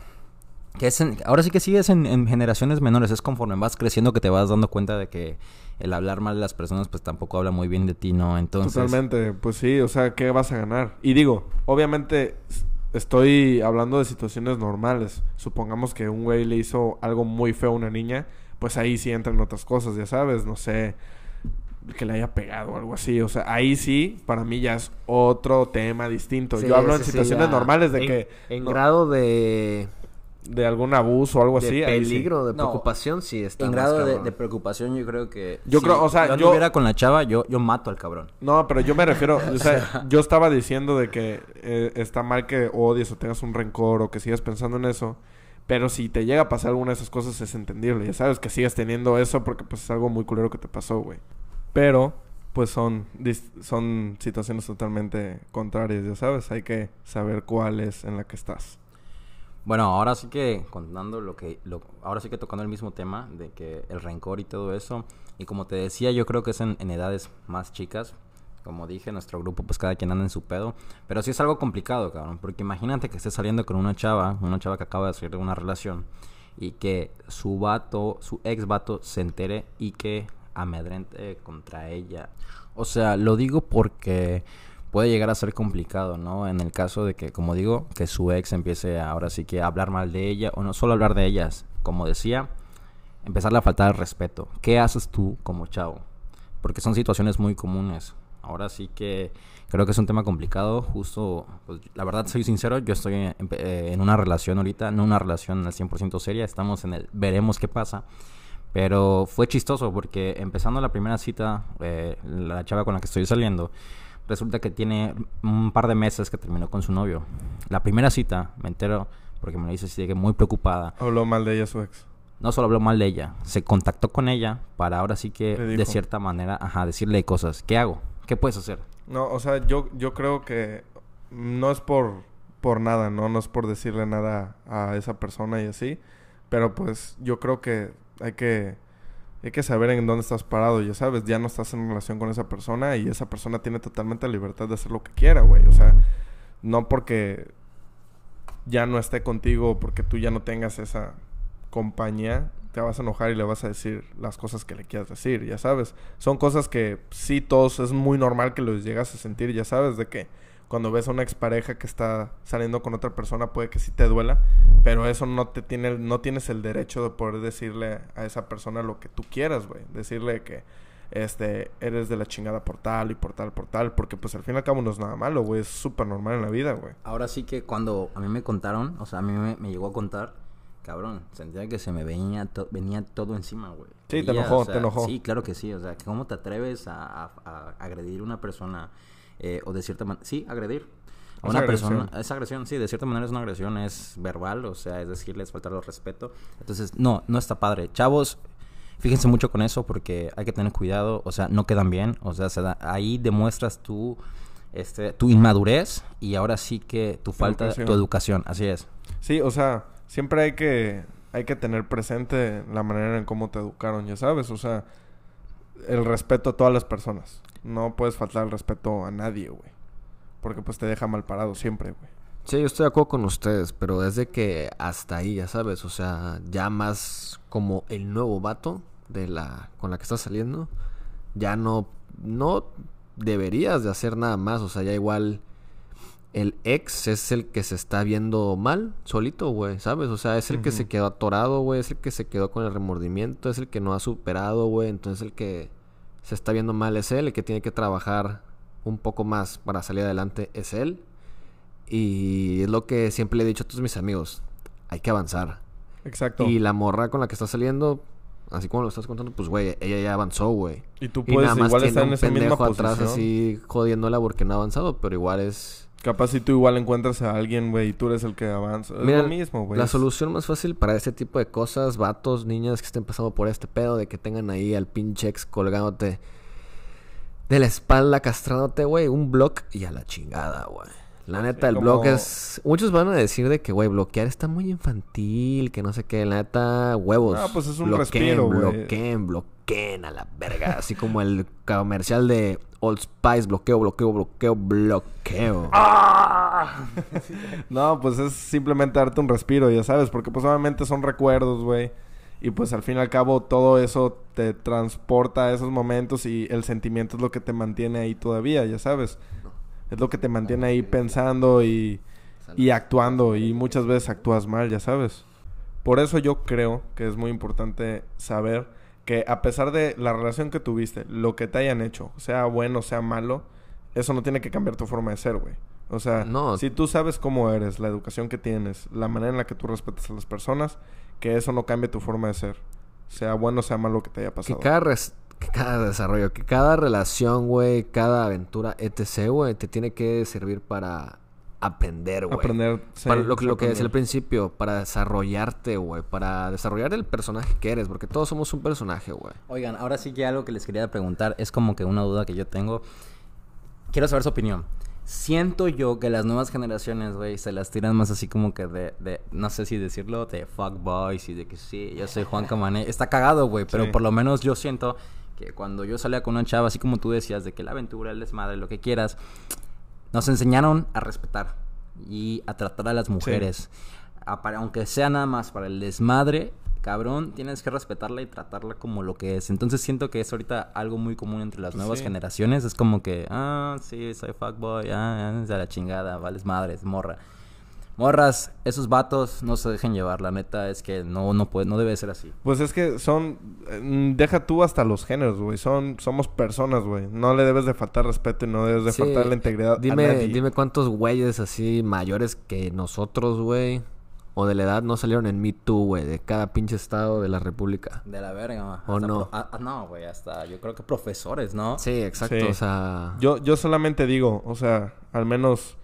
S3: que es en- ahora sí que sigues en, en generaciones menores. Es conforme vas creciendo que te vas dando cuenta de que el hablar mal de las personas, pues tampoco habla muy bien de ti, ¿no? Entonces.
S1: Totalmente, pues sí, o sea, ¿qué vas a ganar? Y digo, obviamente estoy hablando de situaciones normales. Supongamos que un güey le hizo algo muy feo a una niña, pues ahí sí entran otras cosas, ya sabes, no sé, que le haya pegado o algo así. O sea, ahí sí, para mí ya es otro tema distinto.
S2: Sí,
S1: Yo hablo en situaciones normales de
S2: En-
S1: que
S2: En
S1: no-
S2: grado de...
S1: de algún abuso o algo
S2: de
S1: así. sí.
S2: peligro, de
S3: No,
S2: preocupación, sí está
S3: En
S2: más
S3: grado de, preocupación, yo creo que.
S1: Yo creo, o sea,
S3: yo
S1: yo-
S3: con la chava, yo, yo mato al cabrón.
S1: No, pero yo me refiero, o sea, yo estaba diciendo de que eh, está mal que odies o tengas un rencor o que sigas pensando en eso, Pero si te llega a pasar alguna de esas cosas es entendible. Ya sabes que sigues teniendo eso porque pues es algo muy culero que te pasó, güey. Pero pues son, son situaciones totalmente contrarias, ya sabes. Hay que saber cuál es en la que estás.
S3: Bueno, ahora sí que contando lo que, lo, ahora sí que tocando el mismo tema de que el rencor y todo eso. Y como te decía, yo creo que es en, edades más chicas. Como dije, nuestro grupo, pues cada quien anda en su pedo. Pero sí es algo complicado, cabrón. Porque imagínate que estés saliendo con una chava, una chava que acaba de salir de una relación. Y que su vato, su ex vato, se entere y que amedrente contra ella. O sea, lo digo porque puede llegar a ser complicado, ¿no? En el caso de que, como digo, que su ex empiece ahora sí que a hablar mal de ella, o no solo hablar de ellas, como decía, empezarle a faltar el respeto. ¿Qué haces tú como chavo? Porque son situaciones muy comunes. Ahora sí que creo que es un tema complicado. Justo, pues, la verdad, soy sincero, yo estoy en, eh, en una relación ahorita, no una relación al 100% seria, estamos en el veremos qué pasa. Pero fue chistoso porque empezando la primera cita, eh, la chava con la que estoy saliendo, resulta que tiene un par de meses que terminó con su novio. La primera cita, me entero, porque me lo dice que muy preocupada.
S1: Habló mal de ella su ex.
S3: No solo habló mal de ella, se contactó con ella para ahora sí que, de cierta manera, ajá, decirle cosas. ¿Qué hago? ¿Qué puedes hacer?
S1: No, o sea, yo, yo creo que no es por, por nada, ¿no? No es por decirle nada a esa persona y así. Pero pues yo creo que hay que, hay que saber en dónde estás parado, ya sabes. Ya no estás en relación con esa persona y esa persona tiene totalmente la libertad de hacer lo que quiera, güey. O sea, no porque ya no esté contigo, porque tú ya no tengas esa compañía, te vas a enojar y le vas a decir las cosas que le quieras decir, ya sabes. Son cosas que sí todos es muy normal que los llegas a sentir, ya sabes, de que cuando ves a una expareja que está saliendo con otra persona puede que sí te duela, pero eso no te tiene no tienes el derecho de poder decirle a esa persona lo que tú quieras, güey. Decirle que este eres de la chingada por tal y por tal por tal, porque pues al fin y al cabo no es nada malo, güey, es súper normal en la vida, güey.
S3: Ahora sí que cuando a mí me contaron, o sea, a mí me, me llegó a contar, cabrón, sentía que se me venía, to- venía todo encima, güey.
S1: Sí, te enojó,
S3: o sea,
S1: te enojó.
S3: Sí, claro que sí, o sea, ¿cómo te atreves a, a- a agredir a una persona eh, o de cierta manera, sí, agredir a una persona, es agresión, sí, de cierta manera es una agresión, es verbal, o sea, es decirles faltar el respeto. Entonces, no, no está padre. Chavos, fíjense mucho con eso porque hay que tener cuidado, o sea, no quedan bien, o sea, se da- ahí demuestras tu, este, tu inmadurez y ahora sí que tu falta,
S1: Educación.
S3: tu educación, así es.
S1: Sí, o sea, siempre hay que hay que tener presente la manera en cómo te educaron, ya sabes, o sea, el respeto a todas las personas. No puedes faltar el respeto a nadie, güey. Porque pues te deja mal parado siempre, güey.
S2: Sí, yo estoy de acuerdo con ustedes, pero es de que hasta ahí, ya sabes, o sea, ya más como el nuevo vato de la con la que estás saliendo, ya no no deberías de hacer nada más, o sea, ya igual el ex es el que se está viendo mal solito, güey, ¿sabes? O sea, es el que se quedó atorado, güey, es el que se quedó con el remordimiento, es el que no ha superado, güey, entonces el que se está viendo mal es él, el que tiene que trabajar un poco más para salir adelante es él. Y es lo que siempre le he dicho a todos mis amigos. Hay que avanzar.
S1: Exacto.
S2: Y
S1: Y,
S2: la morra con la que está saliendo, así como lo estás contando, pues, güey, ella ya avanzó, güey.
S1: tú
S2: Y
S1: puedes
S2: nada más
S1: igual estar en
S2: un
S1: esa misma
S2: pendejo
S1: posición.
S2: atrás así jodiéndola porque no ha avanzado, pero igual es...
S1: Capaz si tú igual encuentras a alguien, güey, y tú eres el que avanza. Es lo mismo, güey.
S2: La solución más fácil para este tipo de cosas, vatos, niñas que estén pasando por este pedo, de que tengan ahí al pinche ex colgándote de la espalda, castrándote, güey, un block y a la chingada, güey. La neta, el
S1: como-
S2: block es... Muchos van a decir de que, güey, bloquear está muy infantil, que no sé qué. La neta, huevos.
S1: Ah, pues es un
S2: bloqueen,
S1: respiro, güey.
S2: Bloqueen, bloqueen a la verga. Así como el comercial de Old Spice, bloqueo, bloqueo, bloqueo, bloqueo.
S1: No, pues es simplemente darte un respiro, ya sabes, porque pues obviamente son recuerdos, güey. Y pues al fin y al cabo todo eso te transporta a esos momentos y el sentimiento es lo que te mantiene ahí todavía, ya sabes. Es lo que te mantiene ahí pensando y, y actuando y muchas veces actúas mal, ya sabes. Por eso yo creo que es muy importante saber que a pesar de la relación que tuviste, lo que te hayan hecho, sea bueno, sea malo, eso no tiene que cambiar tu forma de ser, güey. O sea,
S2: No.
S1: si tú sabes cómo eres, la educación que tienes, la manera en la que tú respetas a las personas, que eso no cambie tu forma de ser. Sea bueno, sea malo que te haya
S2: Que
S1: pasado.
S2: cada, res- que cada desarrollo, que cada relación, güey, cada aventura, etc., güey, te tiene que servir para aprender, güey.
S1: Aprender, sí,
S2: Para lo, que-
S1: sí,
S2: lo que decía al principio, para desarrollarte, güey. Para desarrollar el personaje que eres, porque todos somos un personaje, güey.
S3: Oigan, ahora sí que algo que les quería preguntar es como que una duda que yo tengo. Quiero saber su opinión. Siento yo que las nuevas generaciones, güey, se las tiran más así como que de, de no sé si decirlo, de fuckboys y de que sí, yo soy Juan Camané. Está cagado, güey, pero
S1: Sí.
S3: por lo menos yo siento que cuando yo salía con una chava, así como tú decías, de que la aventura, el desmadre, lo que quieras, nos enseñaron a respetar y a tratar a las mujeres. A para- aunque sea nada más para el desmadre, cabrón, tienes que respetarla y tratarla como lo que es. Entonces siento que es ahorita algo muy común entre las nuevas
S1: Sí.
S3: generaciones. Es como que, ah, sí, soy fuckboy, ah, ah, de la chingada, vales madres, morra. Morras, esos vatos no se dejen llevar, la neta es que no, no puede, no debe ser así.
S1: Pues es que son... eh, Deja tú hasta los géneros, güey. Son, somos personas, güey. No le debes de faltar respeto y no debes de
S2: Sí,
S1: faltar la integridad a
S2: Dime,
S1: nadie.
S2: dime cuántos güeyes así mayores que nosotros, güey. O de la edad no salieron en Me Too, güey. De cada pinche estado de la república.
S3: De la verga.
S2: ¿O
S3: hasta
S2: no?
S3: pro- ah, ah, no, güey, hasta yo creo que profesores, ¿no?
S2: Sí, exacto.
S1: Sí.
S2: O sea...
S1: Yo, yo solamente digo, o sea, al menos...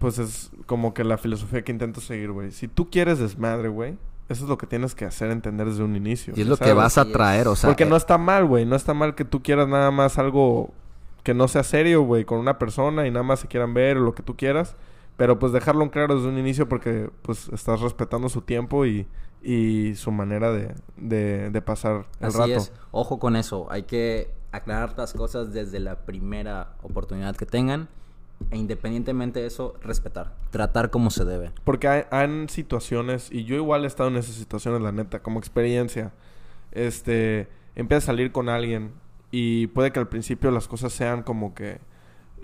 S1: Pues es como que la filosofía que intento seguir, güey. Si tú quieres desmadre, güey... Eso es lo que tienes que hacer entender desde un inicio.
S2: Y es lo que vas a traer, o sea...
S1: Porque no
S2: eh,
S1: está mal, güey. No está mal que tú quieras nada más algo que no sea serio, güey, con una persona y nada más se quieran ver o lo que tú quieras. Pero pues dejarlo en claro desde un inicio porque pues estás respetando su tiempo y, y su manera de, de, de pasar el
S3: Así
S1: rato.
S3: es. Ojo con eso. Hay que aclarar las cosas desde la primera oportunidad que tengan. E independientemente de eso, respetar. Tratar como se debe.
S1: Porque hay, situaciones, y yo igual he estado en esas situaciones, la neta, como experiencia. Este, empiezas a salir con alguien y puede que al principio las cosas sean como que,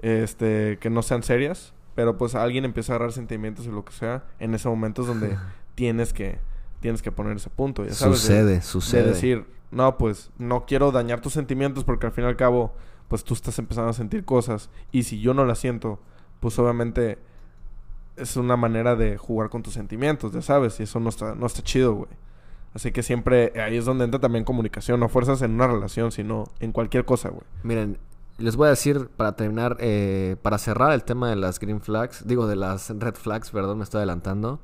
S1: este, que no sean serias, pero pues alguien empieza a agarrar sentimientos y lo que sea, en ese momento es donde tienes que, tienes que poner ese punto, ya sabes. de-
S2: Sucede,
S1: de
S2: sucede.
S1: decir, no, pues no quiero dañar tus sentimientos porque al fin y al cabo, pues tú estás empezando a sentir cosas y si yo no las siento, pues obviamente es una manera de jugar con tus sentimientos, ya sabes, y eso no está, no está chido, güey. Así que siempre ahí es donde entra también comunicación, no fuerzas en una relación, sino en cualquier cosa, güey.
S2: Miren, les voy a decir para terminar, eh, para cerrar el tema de las green flags, digo de las red flags, perdón, me estoy adelantando.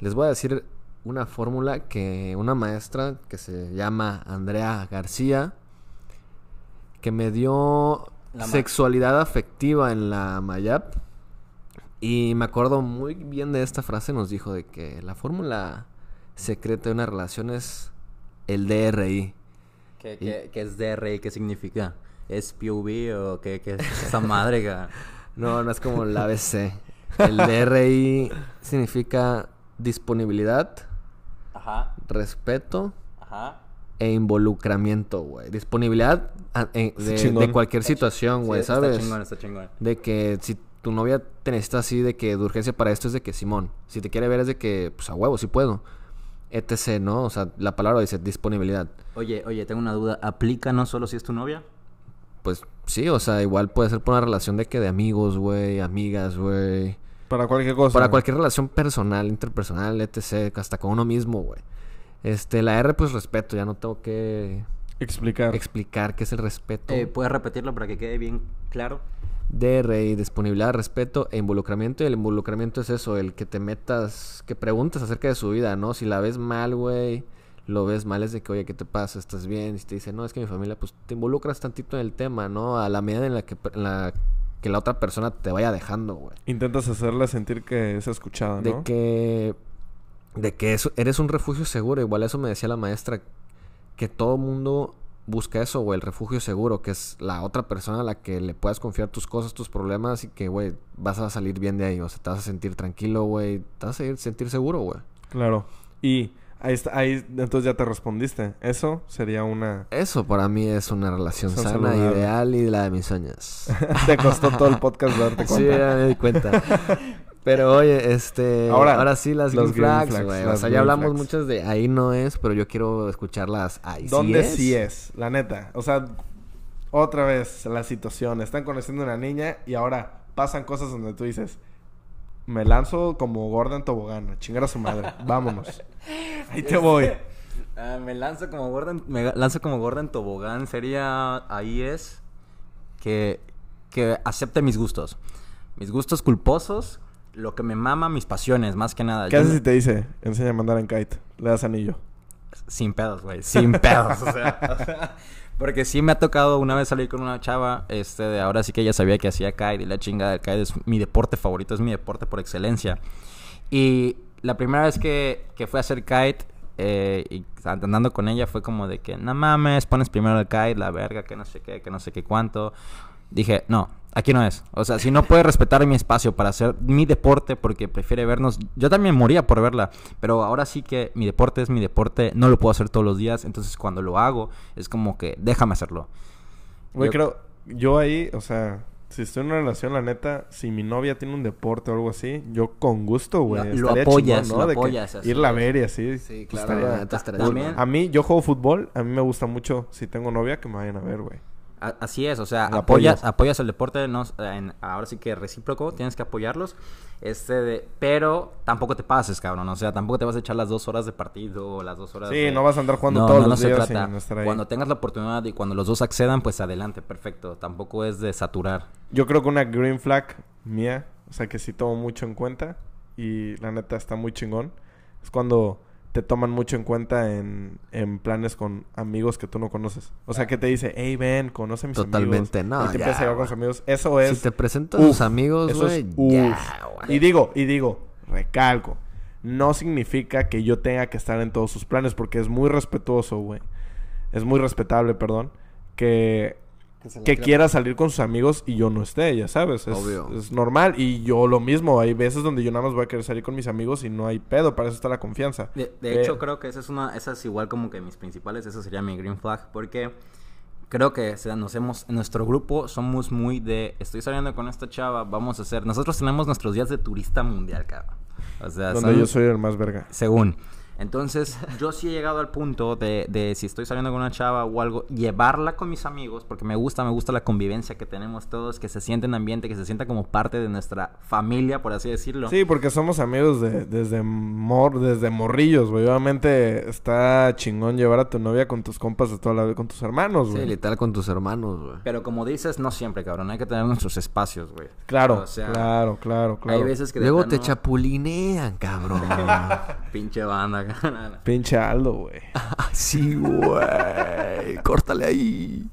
S2: Les voy a decir una fórmula que una maestra que se llama Andrea García, que me dio sexualidad afectiva en la Mayap. Y me acuerdo muy bien de esta frase, nos dijo de que la fórmula secreta de una relación es el DRI.
S3: ¿Qué, qué- qué es DRI? ¿Qué significa? ¿Es POV o qué, qué es esa madre?
S2: No, no es como el ABC. El DRI significa disponibilidad,
S3: Ajá,
S2: respeto
S3: ajá.
S2: E involucramiento, güey. Disponibilidad a- en-
S1: Está
S2: de, cualquier situación, güey,
S3: Sí,
S2: ¿sabes?
S3: Está chingón, está chingón.
S2: De que si tu novia te necesita así, de que de urgencia para esto es de que Simón. Si te quiere ver es de que, pues a huevo, sí puedo. etc., ¿no? O sea, la palabra dice disponibilidad.
S3: Oye, oye, tengo una duda. ¿Aplica no solo si es tu novia?
S2: Pues sí, o sea, igual puede ser por una relación de que de amigos, güey, amigas, güey.
S1: Para cualquier cosa.
S2: Para cualquier relación personal, interpersonal, etc., hasta con uno mismo, güey. Este, la R, pues respeto, ya no tengo que
S1: Explicar.
S2: explicar qué es el respeto.
S3: Eh, ¿Puedes repetirlo para que quede bien claro?
S2: DRI, disponibilidad, respeto e involucramiento. Y el involucramiento es eso, el que te metas, que preguntes acerca de su vida, ¿no? Si la ves mal, güey, lo ves mal es de que, oye, ¿qué te pasa? ¿Estás bien? Y si te dice, no, es que mi familia, pues te involucras tantito en el tema, ¿no? A la medida en la que, en la, que la otra persona te vaya dejando, güey.
S1: Intentas hacerle sentir que es escuchada,
S2: De
S1: ¿no?
S2: que, de que eso- eres un refugio seguro. Igual eso me decía la maestra, que todo mundo busca eso, güey, el refugio seguro, que es la otra persona a la que le puedas confiar tus cosas, tus problemas y que, güey, vas a salir bien de ahí. O sea, te vas a sentir tranquilo, güey, te vas a sentir- seguro, güey.
S1: Claro. Y ahí está, ahí entonces ya te respondiste. Eso sería una...
S2: Eso para mí es una relación
S1: Son
S2: sana, ideal y la de mis sueños.
S1: te costó todo el podcast darte
S2: sí,
S1: cuenta.
S2: ya me di cuenta. Pero oye, este.
S1: Ahora,
S2: Ahora, sí, las green flags. O
S1: las
S2: sea, ya hablamos
S1: flags.
S2: muchas de ahí no es, pero yo quiero escucharlas ahí
S1: ¿Dónde
S2: sí es.
S1: sí es? La neta. O sea, otra vez la situación. Están conociendo a una niña y ahora pasan cosas donde tú dices... Me lanzo como gorda en tobogán. Chingar a su madre. Vámonos. Ahí te voy.
S3: Ah, me lanzo como gorda en, me lanzo como gorda en tobogán. Sería ahí es que, que acepte mis gustos. Mis gustos culposos lo que me mama, mis pasiones, más que nada.
S1: ¿Qué
S3: Yo
S1: haces
S3: no-
S1: si te dice, enseña a mandar en kite? Le das anillo.
S3: Sin pedos, güey. Sin pedos. o sea, o sea, porque sí me ha tocado una vez salir con una chava, este, de ahora sí que ella sabía que hacía kite y la chingada del kite es mi deporte favorito, es mi deporte por excelencia. Y la primera vez que, que fui a hacer kite eh, y andando con ella fue como de que, no mames, pones primero el kite, la verga, que no sé qué, que no sé qué cuánto. Dije, no, aquí no es. O sea, si no puede respetar mi espacio para hacer mi deporte porque prefiere vernos, yo también moría por verla, pero ahora sí que mi deporte es mi deporte, no lo puedo hacer todos los días, entonces cuando lo hago es como que déjame hacerlo.
S1: Güey,
S3: Yo-
S1: creo... Yo ahí, o sea... Si estoy en una relación, la neta, si mi novia tiene un deporte o algo así, yo con gusto, güey.
S3: Lo- apoyas,
S1: chingón, ¿no?
S3: lo
S1: De que
S3: apoyas, así
S1: irla a ver y así.
S2: Sí, claro,
S1: estaría-
S2: la neta estaría
S3: También-
S2: chingón.
S1: A mí, yo juego fútbol. A mí me gusta mucho, si tengo novia, que me vayan a ver, güey.
S3: Así es, o sea, apoyas,
S1: apoyas.
S3: apoyas el deporte, no, en- ahora sí que recíproco, tienes que apoyarlos, este, de- pero tampoco te pases, cabrón, o sea, tampoco te vas a echar las dos horas de partido o las dos horas
S1: Sí,
S3: de-
S1: no vas a andar jugando
S3: No,
S1: todos
S3: no, no
S1: los
S3: se
S1: días
S3: trata.
S1: sin estar ahí.
S3: Cuando tengas la oportunidad y cuando los dos accedan, pues adelante, perfecto, tampoco es de saturar.
S1: Yo creo que una green flag mía, o sea, que sí tomo mucho en cuenta y la neta está muy chingón, es cuando te toman mucho en cuenta en, en planes con amigos que tú no conoces. O sea, que te dice, hey, ven, conoce a mis
S2: Totalmente,
S1: amigos.
S2: no,
S1: Y te
S2: ya,
S1: empiezas a llevar con sus amigos. Eso es...
S2: Si te presentas
S1: uf,
S2: tus amigos,
S1: es
S2: güey, güey.
S1: Y digo, y digo, recalco, no significa que yo tenga que estar en todos sus planes porque es muy respetuoso, güey. Es muy respetable, perdón, que que quiera salir con sus amigos y yo no esté, ya sabes. Es,
S2: Obvio.
S1: es normal. Y yo lo mismo. Hay veces donde yo nada más voy a querer salir con mis amigos y no hay pedo. Para eso está la confianza.
S3: De, de
S1: Eh,
S3: hecho, creo que esa es una, esa es igual como que mis principales, esa sería mi green flag, porque creo que o sea, nos hemos, en nuestro grupo somos muy de, estoy saliendo con esta chava, vamos a hacer, nosotros tenemos nuestros días de turista mundial, cabrón. O sea,
S1: Donde
S3: son-
S1: yo soy el más verga.
S3: según. Entonces, yo sí he llegado al punto de, de si estoy saliendo con una chava o algo, llevarla con mis amigos, porque me gusta, me gusta la convivencia que tenemos todos, que se siente en ambiente, que se sienta como parte de nuestra familia, por así decirlo.
S1: Sí, porque somos amigos de, desde, mor, desde morrillos, güey. Obviamente está chingón llevar a tu novia con tus compas de toda la vida, con tus hermanos,
S2: Sí,
S1: güey.
S2: literal con tus hermanos, güey.
S3: Pero como dices, no siempre, cabrón. Hay que tener nuestros espacios, güey.
S1: claro,
S3: O sea,
S1: claro, claro, claro.
S3: Hay veces que
S2: Luego te chapulinean, cabrón.
S3: Pinche banda,
S1: Pinche Aldo, güey.
S2: sí, güey. Córtale ahí.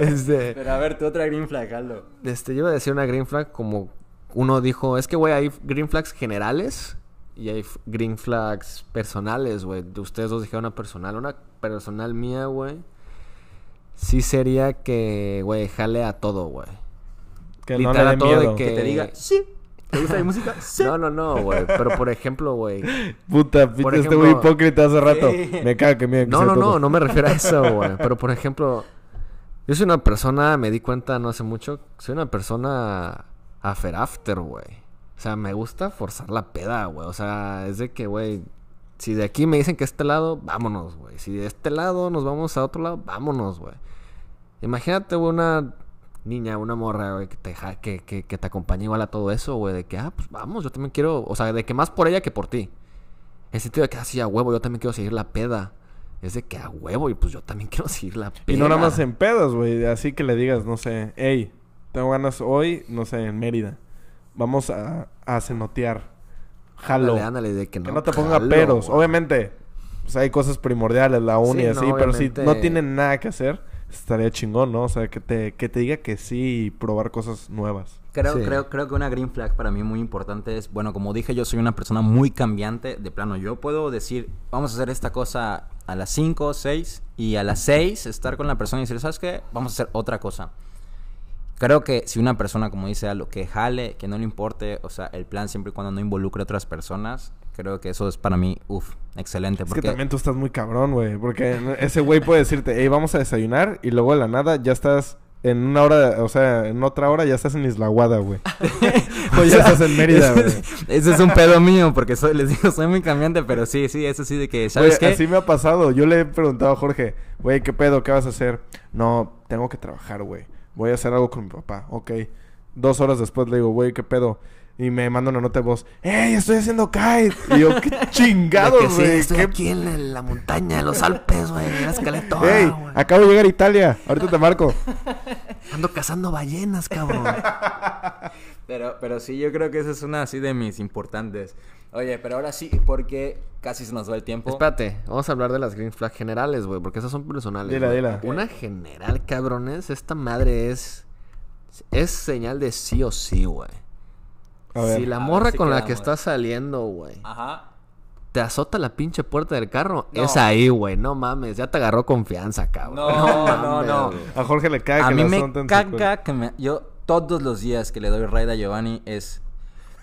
S2: este,
S3: Pero a ver, tu otra green flag, Aldo.
S2: este, yo iba a decir una green flag como uno dijo, es que, güey, hay green flags generales y hay green flags personales, güey. De Ustedes dos dijeron una personal. Una personal mía, güey. Sí sería que, güey, jale a todo, güey.
S1: Que no
S2: Literal,
S1: le
S2: a
S1: dé
S2: todo de
S1: miedo.
S2: que-
S3: Que te diga, sí. ¿Te gusta mi música? Sí.
S2: No, no, no, güey. Pero por ejemplo, güey.
S1: Puta,
S2: Por
S1: pinche este
S2: ejemplo-
S1: güey hipócrita hace rato.
S3: Sí.
S1: Me caga que me
S2: No, no, no, no me refiero a eso, güey. Pero por ejemplo, yo soy una persona, me di cuenta no hace mucho, soy una persona after after, güey. O sea, me gusta forzar la peda, güey. O sea, es de que, güey, si de aquí me dicen que este lado, vámonos, güey. Si de este lado nos vamos a otro lado, vámonos, güey. Imagínate, güey, una niña, una morra, güey, que te, que, que, que te acompañe igual a todo eso, güey. De que, ah, pues vamos, yo también quiero, o sea, de que más por ella que por ti. En el sentido de que, así a huevo, yo también quiero seguir la peda. Es de que a huevo, y pues yo también quiero seguir la peda.
S1: Y no nada más en pedos, güey. Así que le digas, no sé, hey, tengo ganas hoy, no sé, en Mérida. Vamos a, a cenotear. Jalo.
S2: Ándale, ándale, de que no.
S1: que no te ponga
S2: jalo,
S1: peros.
S2: güey.
S1: Obviamente, pues hay cosas primordiales, la uni
S2: Sí,
S1: así,
S2: no,
S1: pero si no tienen nada que hacer, estaría chingón, ¿no? O sea, que te, que te diga que sí y probar cosas nuevas.
S3: Creo,
S2: Sí.
S3: creo, creo que una green flag para mí muy importante es, bueno, como dije, yo soy una persona muy cambiante. De plano, yo puedo decir, vamos a hacer esta cosa a las 5, 6 y a las 6 estar con la persona y decir, ¿sabes qué? Vamos a hacer otra cosa. Creo que si una persona, como dice, a lo que jale, que no le importe, o sea, el plan siempre y cuando no involucre a otras personas, creo que eso es para mí, uff, excelente.
S1: Es
S3: Porque
S1: que también tú estás muy cabrón, güey. Porque ese güey puede decirte, hey, vamos a desayunar. Y luego de la nada ya estás en una hora, o sea, en otra hora ya estás en Isla Guada, güey. o ya estás en Mérida, güey.
S3: Ese es un pedo mío, porque soy, les digo, soy muy cambiante, pero sí, sí, eso sí de que, ¿sabes
S1: Güey,
S3: qué?
S1: así me ha pasado. Yo le he preguntado a Jorge, güey, ¿qué pedo? ¿Qué vas a hacer? No, tengo que trabajar, güey. Voy a hacer algo con mi papá. Ok. Dos horas después le digo, güey, ¿qué pedo? Y me manda una nota de voz, ¡Ey, estoy haciendo kite! Y yo, ¡qué chingados,
S2: sí,
S1: güey!
S2: estoy
S1: ¿Qué
S2: aquí en la, en la montaña, en los Alpes, güey, en la escaletón.
S1: ¡Ey! Acabo de llegar a Italia. Ahorita te marco.
S2: Ando cazando ballenas, cabrón.
S3: Pero, pero sí, yo creo que esa es una así de mis importantes. Oye, pero ahora sí, porque casi se nos va el tiempo.
S2: Espérate, vamos a hablar de las green flag generales, güey, porque esas son personales.
S1: Dila, dila.
S2: Una general, cabrones, esta madre es. Es señal de sí o sí, güey.
S1: A ver.
S2: Si la morra
S3: si
S2: con la que estás saliendo, güey,
S3: Ajá.
S2: te azota la pinche puerta del carro,
S3: No.
S2: es ahí, güey. No mames, ya te agarró confianza, cabrón.
S3: No, no,
S2: mames,
S3: no.
S1: A Jorge le caga
S3: A
S1: que
S3: mí me caga que me... Yo todos los días que le doy raid a Giovanni es...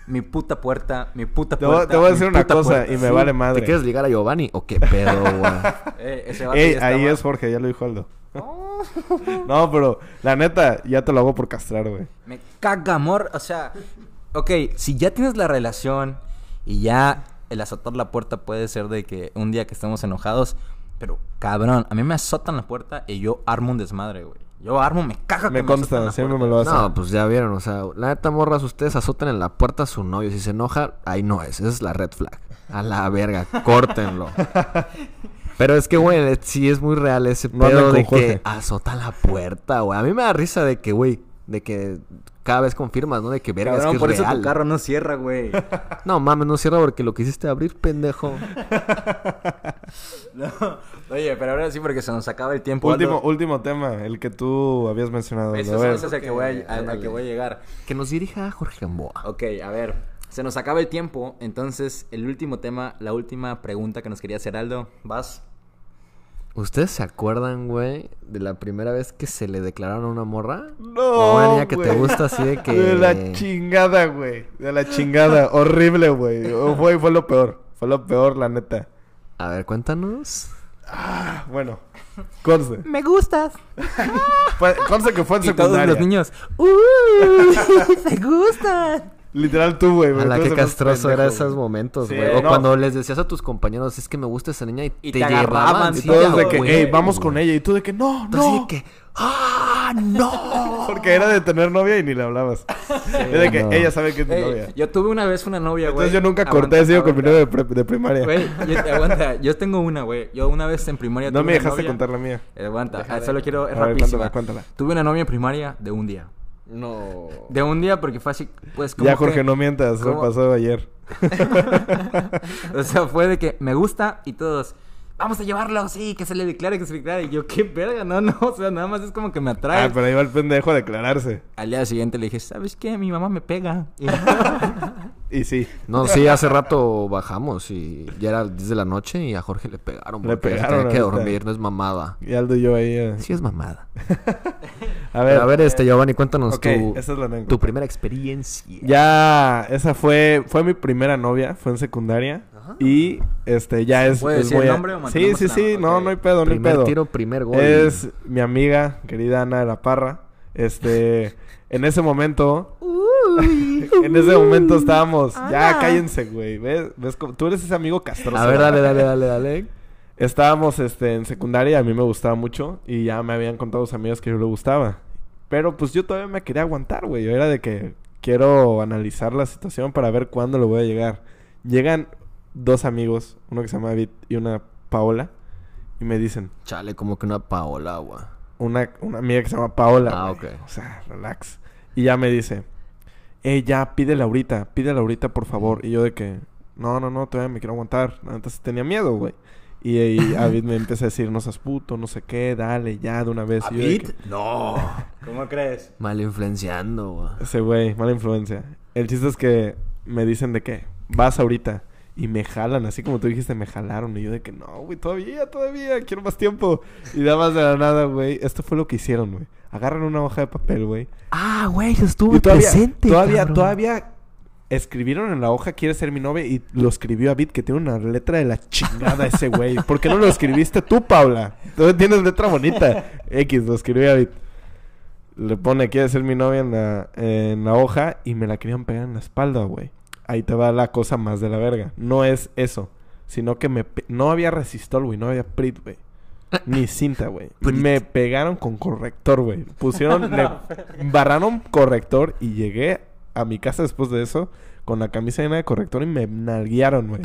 S3: Mi puta puerta, mi puta
S1: Te voy-
S3: puerta.
S1: te voy a decir una cosa
S3: puerta.
S1: y me vale madre.
S2: ¿Te quieres ligar a Giovanni o qué pedo, güey?
S3: Eh, ese
S1: Ey, ahí es Jorge, ya lo dijo Aldo. No, pero la neta, ya te lo hago por castrar, güey.
S3: Me caga, amor. O sea, ok, si ya tienes la relación y ya el azotar la puerta puede ser de que un día que estemos enojados, pero cabrón, a mí me azotan la puerta y yo armo un desmadre, güey. Yo armo, me caga que
S1: Me consta,
S3: la
S1: siempre me lo hacen.
S2: No, pues ya vieron, o sea, la neta morras, ustedes azoten en la puerta a su novio. Si se enoja, ahí no es, esa es la red flag. A la verga, córtenlo. Pero es que, güey, sí es muy real ese
S1: No
S2: pedo de que azota la puerta, güey. A mí me da risa de que, güey, de que cada vez confirmas, ¿no? De que verga,
S3: Cabrón,
S2: es que
S3: por
S2: es
S3: eso
S2: real.
S3: tu carro no cierra, güey.
S2: No mames, no cierra porque lo quisiste abrir, pendejo.
S3: No. Oye, pero ahora sí porque se nos acaba el tiempo.
S1: último,
S3: Aldo.
S1: último tema, el que tú habías mencionado. A
S3: eso es el que voy a, al- que voy a llegar.
S2: Que nos dirija Jorge Gamboa.
S3: Ok, a ver. Se nos acaba el tiempo. Entonces, el último tema, la última pregunta que nos quería hacer Aldo. ¿Vas?
S2: ¿Ustedes se acuerdan, güey, de la primera vez que se le declararon a una morra?
S1: No,
S2: O una niña que te gusta así de que...
S1: De la chingada, güey. De la chingada. Horrible, güey. Fue, fue lo peor. Fue lo peor, la neta.
S2: A ver, cuéntanos.
S1: Ah, bueno. Conste.
S3: Me gustas.
S1: Conste que fue en
S3: Y todos los niños. ¡Uh! ¡Me gustan!
S1: Literal tú, güey.
S2: A la que castroso era esos
S1: güey.
S2: momentos,
S1: Sí,
S2: güey. o
S1: no.
S2: cuando les decías a tus compañeros, es que me gusta esa niña y,
S3: Y
S2: te,
S3: te
S2: llevaban.
S3: agarraban,
S1: Y
S3: sí,
S1: todos de que, hey, vamos con ella. Y tú de que, no,
S2: así
S1: no.
S2: de que, ¡ah, no!
S1: Porque era de tener novia y ni le hablabas. es de que
S2: no.
S1: ella sabe que es tu
S3: Ey,
S1: novia.
S3: yo tuve una vez una novia, güey.
S1: Entonces yo nunca corté, sigo con mi novia de, primaria.
S3: Güey, yo, aguanta, yo tengo una, güey. Yo una vez en primaria
S1: no
S3: tuve
S1: me dejaste contar la mía.
S3: Aguanta, solo quiero, es rapidísima.
S1: cuéntala, cuéntala.
S3: Tuve una novia en primaria de un día.
S2: No.
S3: De un día porque fue así, pues como
S1: Ya, Jorge,
S3: que-
S1: no mientas. Eso pasó ayer.
S3: o sea, fue de que me gusta y todos, vamos a llevarlo, sí, que se le declare, que se le declare. Y yo, qué verga, no, no, o sea, nada más es como que me atrae.
S1: Ah, pero ahí va el pendejo a declararse.
S3: Al día siguiente le dije, ¿sabes qué? Mi mamá me pega. Y-
S1: Y sí.
S2: No, sí, hace rato bajamos y ya era 10 de la noche y a Jorge le pegaron.
S1: Le pegaron,
S2: tenía que dormir, no es mamada.
S1: Y Aldo y yo ahí. eh.
S2: Sí es mamada.
S1: A ver.
S2: Pero a ver, este, Giovanni, cuéntanos tu,
S1: esa es la anécdota.
S2: tu primera experiencia.
S1: Ya, esa fue, fue mi primera novia, fue en secundaria. Y este, ya es.
S3: ¿Puede
S1: es
S3: decir
S1: muy
S3: el
S1: a-
S3: nombre o
S1: Sí, sí, sí, no, no hay pedo, no hay
S2: primer
S1: pedo.
S2: tiro, primer gol.
S1: Es mi amiga, querida Ana de la Parra. Este, en ese momento, en ese momento estábamos, ya cállense, güey. ¿Ves? ¿Ves cómo- Tú eres ese amigo castroso.
S2: A ver, dale, dale, dale, dale.
S1: Estábamos este, en secundaria, a mí me gustaba mucho y ya me habían contado sus amigas que yo le gustaba. Pero pues yo todavía me quería aguantar, güey. Yo era de que quiero analizar la situación para ver cuándo le voy a llegar. Llegan dos amigos, uno que se llama David y una Paola, y me dicen,
S2: Chale, como que una Paola, güey.
S1: una, una amiga que se llama Paola.
S2: Ah, ok.
S1: O sea, relax. Y ya me dice, eh, ya, pídela ahorita, pídela ahorita, por favor. Y yo de que, no, no, no, todavía me quiero aguantar. Entonces tenía miedo, güey. Y, y David me empieza a decir, no seas puto, no sé qué, dale, ya, de una vez. Y yo de que,
S3: No. ¿Cómo crees?
S2: Mal influenciando, güey.
S1: Ese güey, mala influencia. El chiste es que me dicen de que, vas ahorita. Y me jalan, así como tú dijiste, me jalaron. Y yo de que, no, güey, todavía, todavía, quiero más tiempo. Y nada más de la nada, güey. Esto fue lo que hicieron, güey. Agarran una hoja de papel, güey.
S2: Ah, güey,
S1: Y todavía,
S2: presente.
S1: todavía,
S2: cabrón.
S1: todavía escribieron en la hoja quiere ser mi novia y lo escribió David que tiene una letra de la chingada ese güey. ¿Por qué no lo escribiste tú, Paula? Tú tienes letra bonita. X, lo escribió David. Le pone quiere ser mi novia en la, en la hoja y me la querían pegar en la espalda, güey. Ahí te va la cosa más de la verga. No es eso, sino que me no había resistol, güey, no había prit, güey. Ni cinta, güey. Me pegaron con corrector, güey. Pusieron, le barraron corrector y llegué a mi casa después de eso con la camisa llena de corrector y me nalguearon, güey.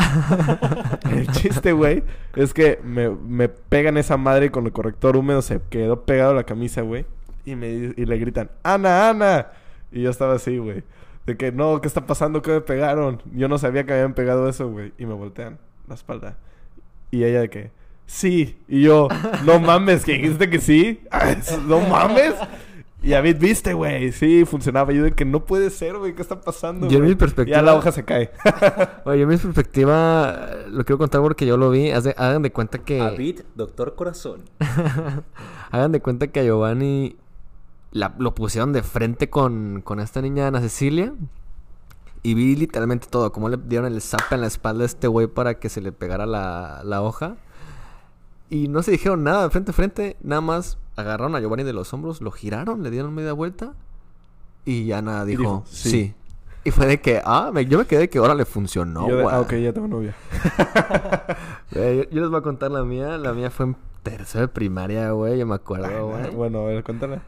S1: el chiste, güey, es que me, me pegan esa madre y con el corrector húmedo se quedó pegado la camisa, güey. Y, me, y le gritan, Ana, Ana. Y yo estaba así, güey. De que, no, ¿qué está pasando? ¿Qué me pegaron? Yo no sabía que me habían pegado eso, güey. Y me voltean la espalda. Y ella de que, sí. Y yo, no mames, que dijiste que sí. no mames. Y David, viste, güey. Sí, funcionaba. Yo de que no puede ser, güey. ¿Qué está pasando?
S2: Yo en
S1: güey?"
S2: mi perspectiva-
S1: Ya la hoja se cae.
S2: Oye, yo en mi perspectiva eh, lo quiero contar porque yo lo vi. Haz de- hagan de cuenta que.
S3: David, doctor corazón.
S2: Hagan de cuenta que a Giovanni la- lo pusieron de frente con, con esta niña Ana Cecilia. Y vi literalmente todo. Cómo le dieron el zap en la espalda a este güey para que se le pegara la, la hoja. Y no se dijeron nada de frente a frente. Nada más agarraron a Giovanni de los hombros, lo giraron, le dieron media vuelta. Y Ana dijo,
S1: dijo,
S2: sí.
S1: "Sí".
S2: Y fue de que, ah, me- yo me quedé de que ahora le funcionó,
S1: yo de,
S2: güey.
S1: ah, ok, ya tengo novia.
S2: Yo, yo les voy a contar la mía. La mía fue en tercero de primaria, güey. Yo me acuerdo, güey.
S1: bueno, a ver, cuéntala.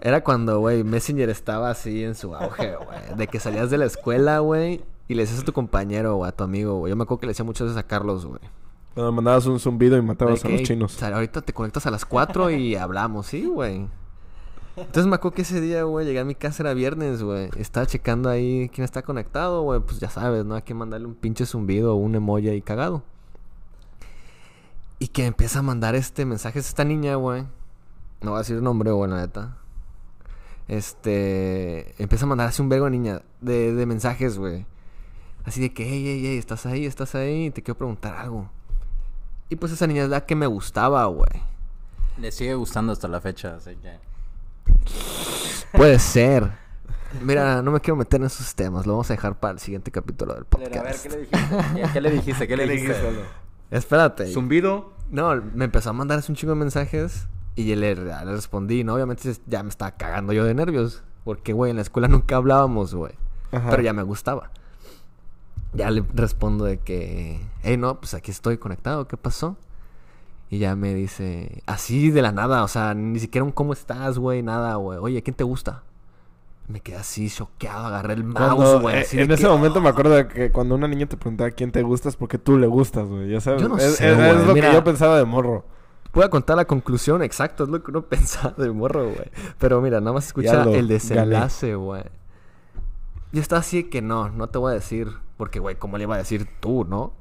S2: Era cuando, güey, Messenger estaba así en su auge, güey. De que salías de la escuela, güey, y le decías a tu compañero o a tu amigo, güey. Yo me acuerdo que le decía muchas veces a Carlos, güey.
S1: Cuando mandabas un zumbido y matabas a los chinos.
S2: "Sal, ahorita te conectas a las 4 y hablamos, sí, güey. Entonces me acuerdo que ese día, güey, llegué a mi casa, era viernes, güey. Estaba checando ahí quién está conectado, güey. Pues ya sabes, ¿no? Hay que mandarle un pinche zumbido o un emoji ahí cagado. Y que empieza a mandar este mensaje a esta niña, güey. No voy a decir nombre, güey, la neta. Este. Empieza a mandar así un vergo niña. De, de mensajes, güey. Así de que, hey, hey, hey, estás ahí, estás ahí. Te quiero preguntar algo. Y pues esa niña es la que me gustaba, güey.
S3: Le sigue gustando hasta la fecha, así que...
S2: Puede ser. Mira, no me quiero meter en esos temas. Lo vamos a dejar para el siguiente capítulo del podcast.
S3: A ver, ¿qué le dijiste? ¿Qué le dijiste? ¿Qué le dijiste?
S2: Espérate.
S3: ¿Zumbido?
S2: No, me empezó a mandar un chingo de mensajes. Y yo le, le respondí, ¿no? Obviamente ya me estaba cagando yo de nervios. Porque, güey, en la escuela nunca hablábamos, güey. Pero ya me gustaba. Ya le respondo de que, hey, no, pues aquí estoy conectado, ¿qué pasó? Y ya me dice, así de la nada, o sea, ni siquiera un cómo estás, güey, nada, güey. Oye, ¿quién te gusta? Me quedé así choqueado, agarré el mouse, güey.
S1: eh, en ese
S2: que,
S1: momento me acuerdo de que cuando una niña te preguntaba quién te gusta es porque tú le gustas, güey. Ya sabes.
S2: Yo no
S1: es,
S2: sé,
S1: es- lo
S2: Mira.
S1: que yo pensaba de morro.
S2: Voy a contar la conclusión, exacto, es lo que uno pensaba de morro, güey. Pero mira, nada más escucha el desenlace, güey. Yo estaba así que no, no te voy a decir, porque, güey, ¿cómo le iba a decir tú, no?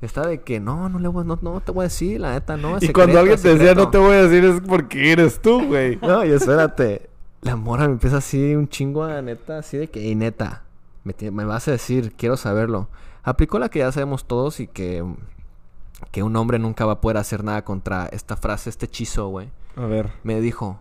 S2: Estaba de que no, no le voy, no, no te voy a decir, la neta, no. es
S1: Y cuando alguien te decía
S2: secreto".
S1: no te voy a decir es porque eres tú, güey.
S2: No, y espérate. La morra me empieza así un chingo a neta, así de que, "Ey, neta, me vas a decir, quiero saberlo. Aplicó la que ya sabemos todos y que, que un hombre nunca va a poder hacer nada contra esta frase, este hechizo, güey.
S1: A ver.
S2: Me dijo,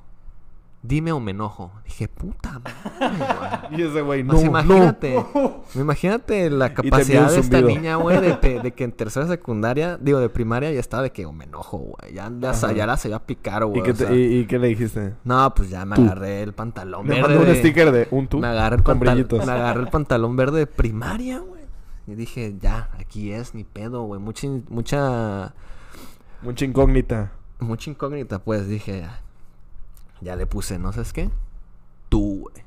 S2: dime o me enojo. Dije, puta madre, güey.
S1: Y ese güey, no,
S2: Pues
S1: no.
S2: imagínate, imagínate la capacidad de esta niña, güey, de, que en tercera secundaria, digo, de primaria ya estaba de que o me enojo, güey. Ya, ya, ya la se iba a picar, güey.
S1: ¿Y qué,
S2: o
S1: te-
S2: sea.
S1: y- y qué le dijiste?
S2: No, pues ya me
S1: Tú.
S2: agarré el pantalón
S1: Le
S2: verde.
S1: mandó un sticker de un tú
S2: Me agarré, el pantal- me agarré el pantalón verde de primaria, güey. Y dije, ya, aquí es, ni pedo, güey. Mucha, mucha,
S1: Mucha incógnita.
S2: mucha incógnita, pues. Dije, ya, le puse, ¿no sabes qué? Tú, güey.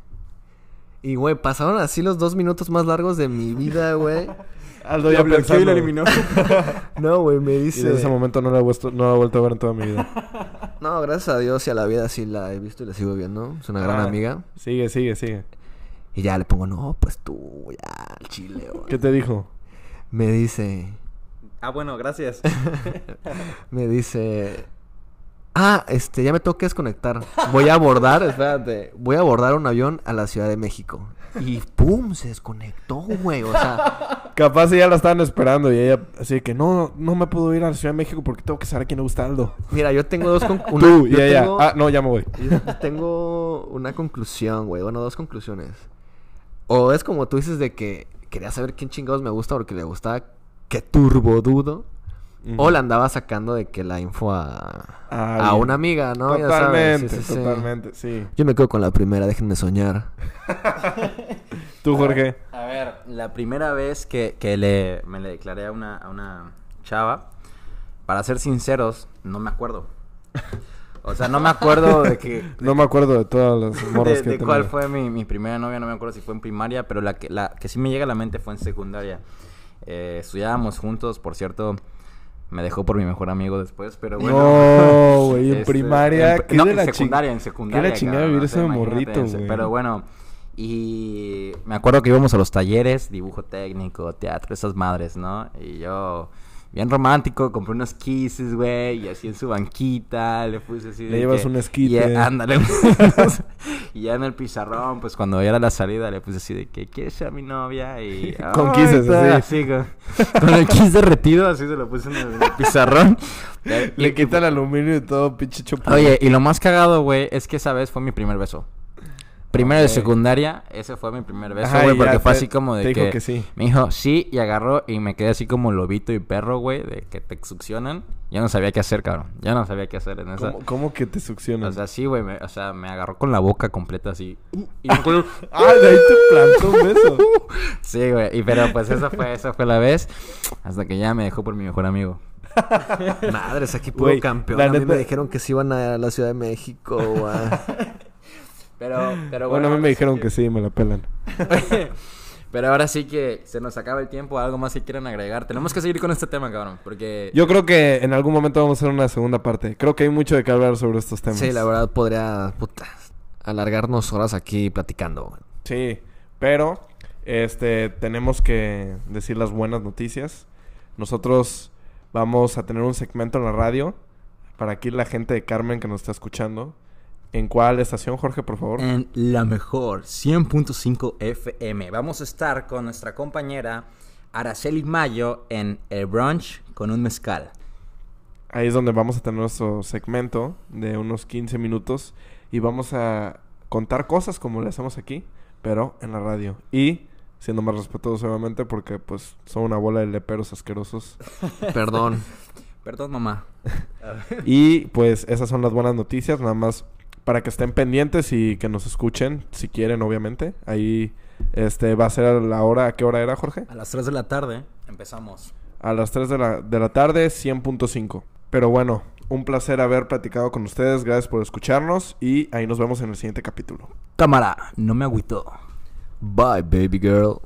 S2: Y, güey, pasaron así los dos minutos más largos de mi vida, güey.
S1: Aldo ya
S3: bloqueó y lo eliminó.
S2: No, güey, me
S1: Y
S2: dice...
S1: desde ese momento no la, he vuelto, no la he vuelto a ver en toda mi vida.
S2: No, gracias a Dios y a la vida sí la he visto y la sigo viendo. Es una gran
S1: Ah,
S2: amiga.
S1: Sigue, sigue, sigue.
S2: Y ya le pongo, no, pues tú, ya, al chile, güey.
S1: ¿Qué te dijo?
S2: Me dice...
S3: Ah, bueno, gracias.
S2: Me dice... Ah, este, ya me tengo que desconectar. Voy a abordar, espérate. Voy a abordar un avión a la Ciudad de México. Y pum, se desconectó, güey. O sea,
S1: Capaz ya la estaban esperando y ella así que no, no me puedo ir a la Ciudad de México porque tengo que saber a quién le gusta Aldo.
S2: mira, yo tengo dos con- una-
S1: Tú y ella.
S2: tengo-
S1: Ah, no, ya me voy.
S2: yo tengo una conclusión, güey. Bueno, dos conclusiones. O es como tú dices de que quería saber quién chingados me gusta porque le gustaba que turbo dudo. O la andaba sacando de que la info a,
S1: Ah,
S2: a una amiga, ¿no? Ya sabes,
S1: Totalmente,
S2: sí, sí, sí.
S1: totalmente, sí.
S2: Yo me quedo con la primera, déjenme soñar.
S1: Tú, Jorge.
S3: A ver, la primera vez que, que le, me le declaré a una, a una chava, para ser sinceros, no me acuerdo. O sea, no me acuerdo de que...
S1: No me acuerdo de todas las morras
S3: de,
S1: que
S3: de
S1: he
S3: cuál fue mi, mi primera novia, no me acuerdo si fue en primaria, pero la que, la que sí me llega a la mente fue en secundaria. Eh, estudiábamos juntos, por cierto, Me dejó por mi mejor amigo después, pero bueno.
S1: No, güey, en
S3: Este,
S1: primaria.
S3: en-
S1: ¿qué
S3: no,
S1: de
S3: en
S1: la
S3: secundaria, en secundaria.
S1: ¿Qué de chingada vivir
S3: o
S1: ese
S3: sea, imagínate,
S1: morrito, güey?
S3: Pero bueno, y me acuerdo que íbamos a los talleres, dibujo técnico, teatro, esas madres, ¿no? Y yo, bien romántico, compré unos kisses, güey, y así en su banquita, le puse así.
S1: Le
S3: de
S1: llevas
S3: que-
S1: un esquite.
S3: Y, ándale. y ya en el pizarrón, pues cuando era la salida, le puse así de que, ¿quieres ser mi novia? Y.
S1: Con
S3: "Ay,
S1: kisses,
S3: está",
S1: así.
S3: así, con, con el kiss derretido, así se lo puse en el, en el pizarrón.
S1: Le
S3: Y-
S1: quita el aluminio y todo, pinche chopo.
S3: Oye, y lo más cagado, güey, es que esa vez fue mi primer beso. Primero de secundaria, ese fue mi primer beso, güey, porque fue
S1: te-
S3: así como de
S1: te
S3: que...
S1: dijo que sí.
S3: Me dijo sí y agarró y me quedé así como lobito y perro, güey, de que te succionan. Ya no sabía qué hacer, cabrón. Ya no sabía qué hacer en esa...
S1: ¿Cómo, cómo que te succionan?
S3: O sea, sí, güey, me- o sea, me agarró con la boca completa así. Y me acuerdo-
S1: ah, de ahí te plantó un beso.
S3: Sí, güey, y pero pues esa fue, esa fue la vez hasta que ya me dejó por mi mejor amigo.
S2: Madres, aquí puro campeón.
S1: la
S2: a mí
S1: neta-
S2: me dijeron que se iban a la Ciudad de México, güey.
S3: Pero, pero
S1: bueno, a mí me
S3: sí
S1: dijeron que sí, me la pelan.
S3: Pero ahora sí que se nos acaba el tiempo. ¿Algo más que quieran agregar? Tenemos que seguir con este tema, cabrón. Porque...
S1: Yo creo que en algún momento vamos a hacer una segunda parte. Creo que hay mucho de qué hablar sobre estos temas.
S2: Sí, la verdad podría, puta, alargarnos horas aquí platicando.
S1: Sí, pero este tenemos que decir las buenas noticias. Nosotros vamos a tener un segmento en la radio para aquí la gente de Carmen que nos está escuchando. ¿En cuál estación, Jorge, por favor?
S3: En la mejor 100.5 FM. Vamos a estar con nuestra compañera Araceli Mayo en el brunch con un mezcal.
S1: Ahí es donde vamos a tener nuestro segmento de unos 15 minutos y vamos a contar cosas como le hacemos aquí, pero en la radio. Y siendo más respetuosos, obviamente, porque pues son una bola de leperos asquerosos.
S2: Perdón.
S3: Perdón, mamá.
S1: Y pues esas son las buenas noticias, nada más para que estén pendientes y que nos escuchen, si quieren, obviamente. Ahí este va a ser a la hora, ¿a qué hora era, Jorge?
S3: A las 3 de la tarde empezamos.
S1: A las 3 de la, de la tarde, 100.5. Pero bueno, un placer haber platicado con ustedes, gracias por escucharnos y ahí nos vemos en el siguiente capítulo.
S3: Cámara, no me agüito.
S2: Bye, baby girl.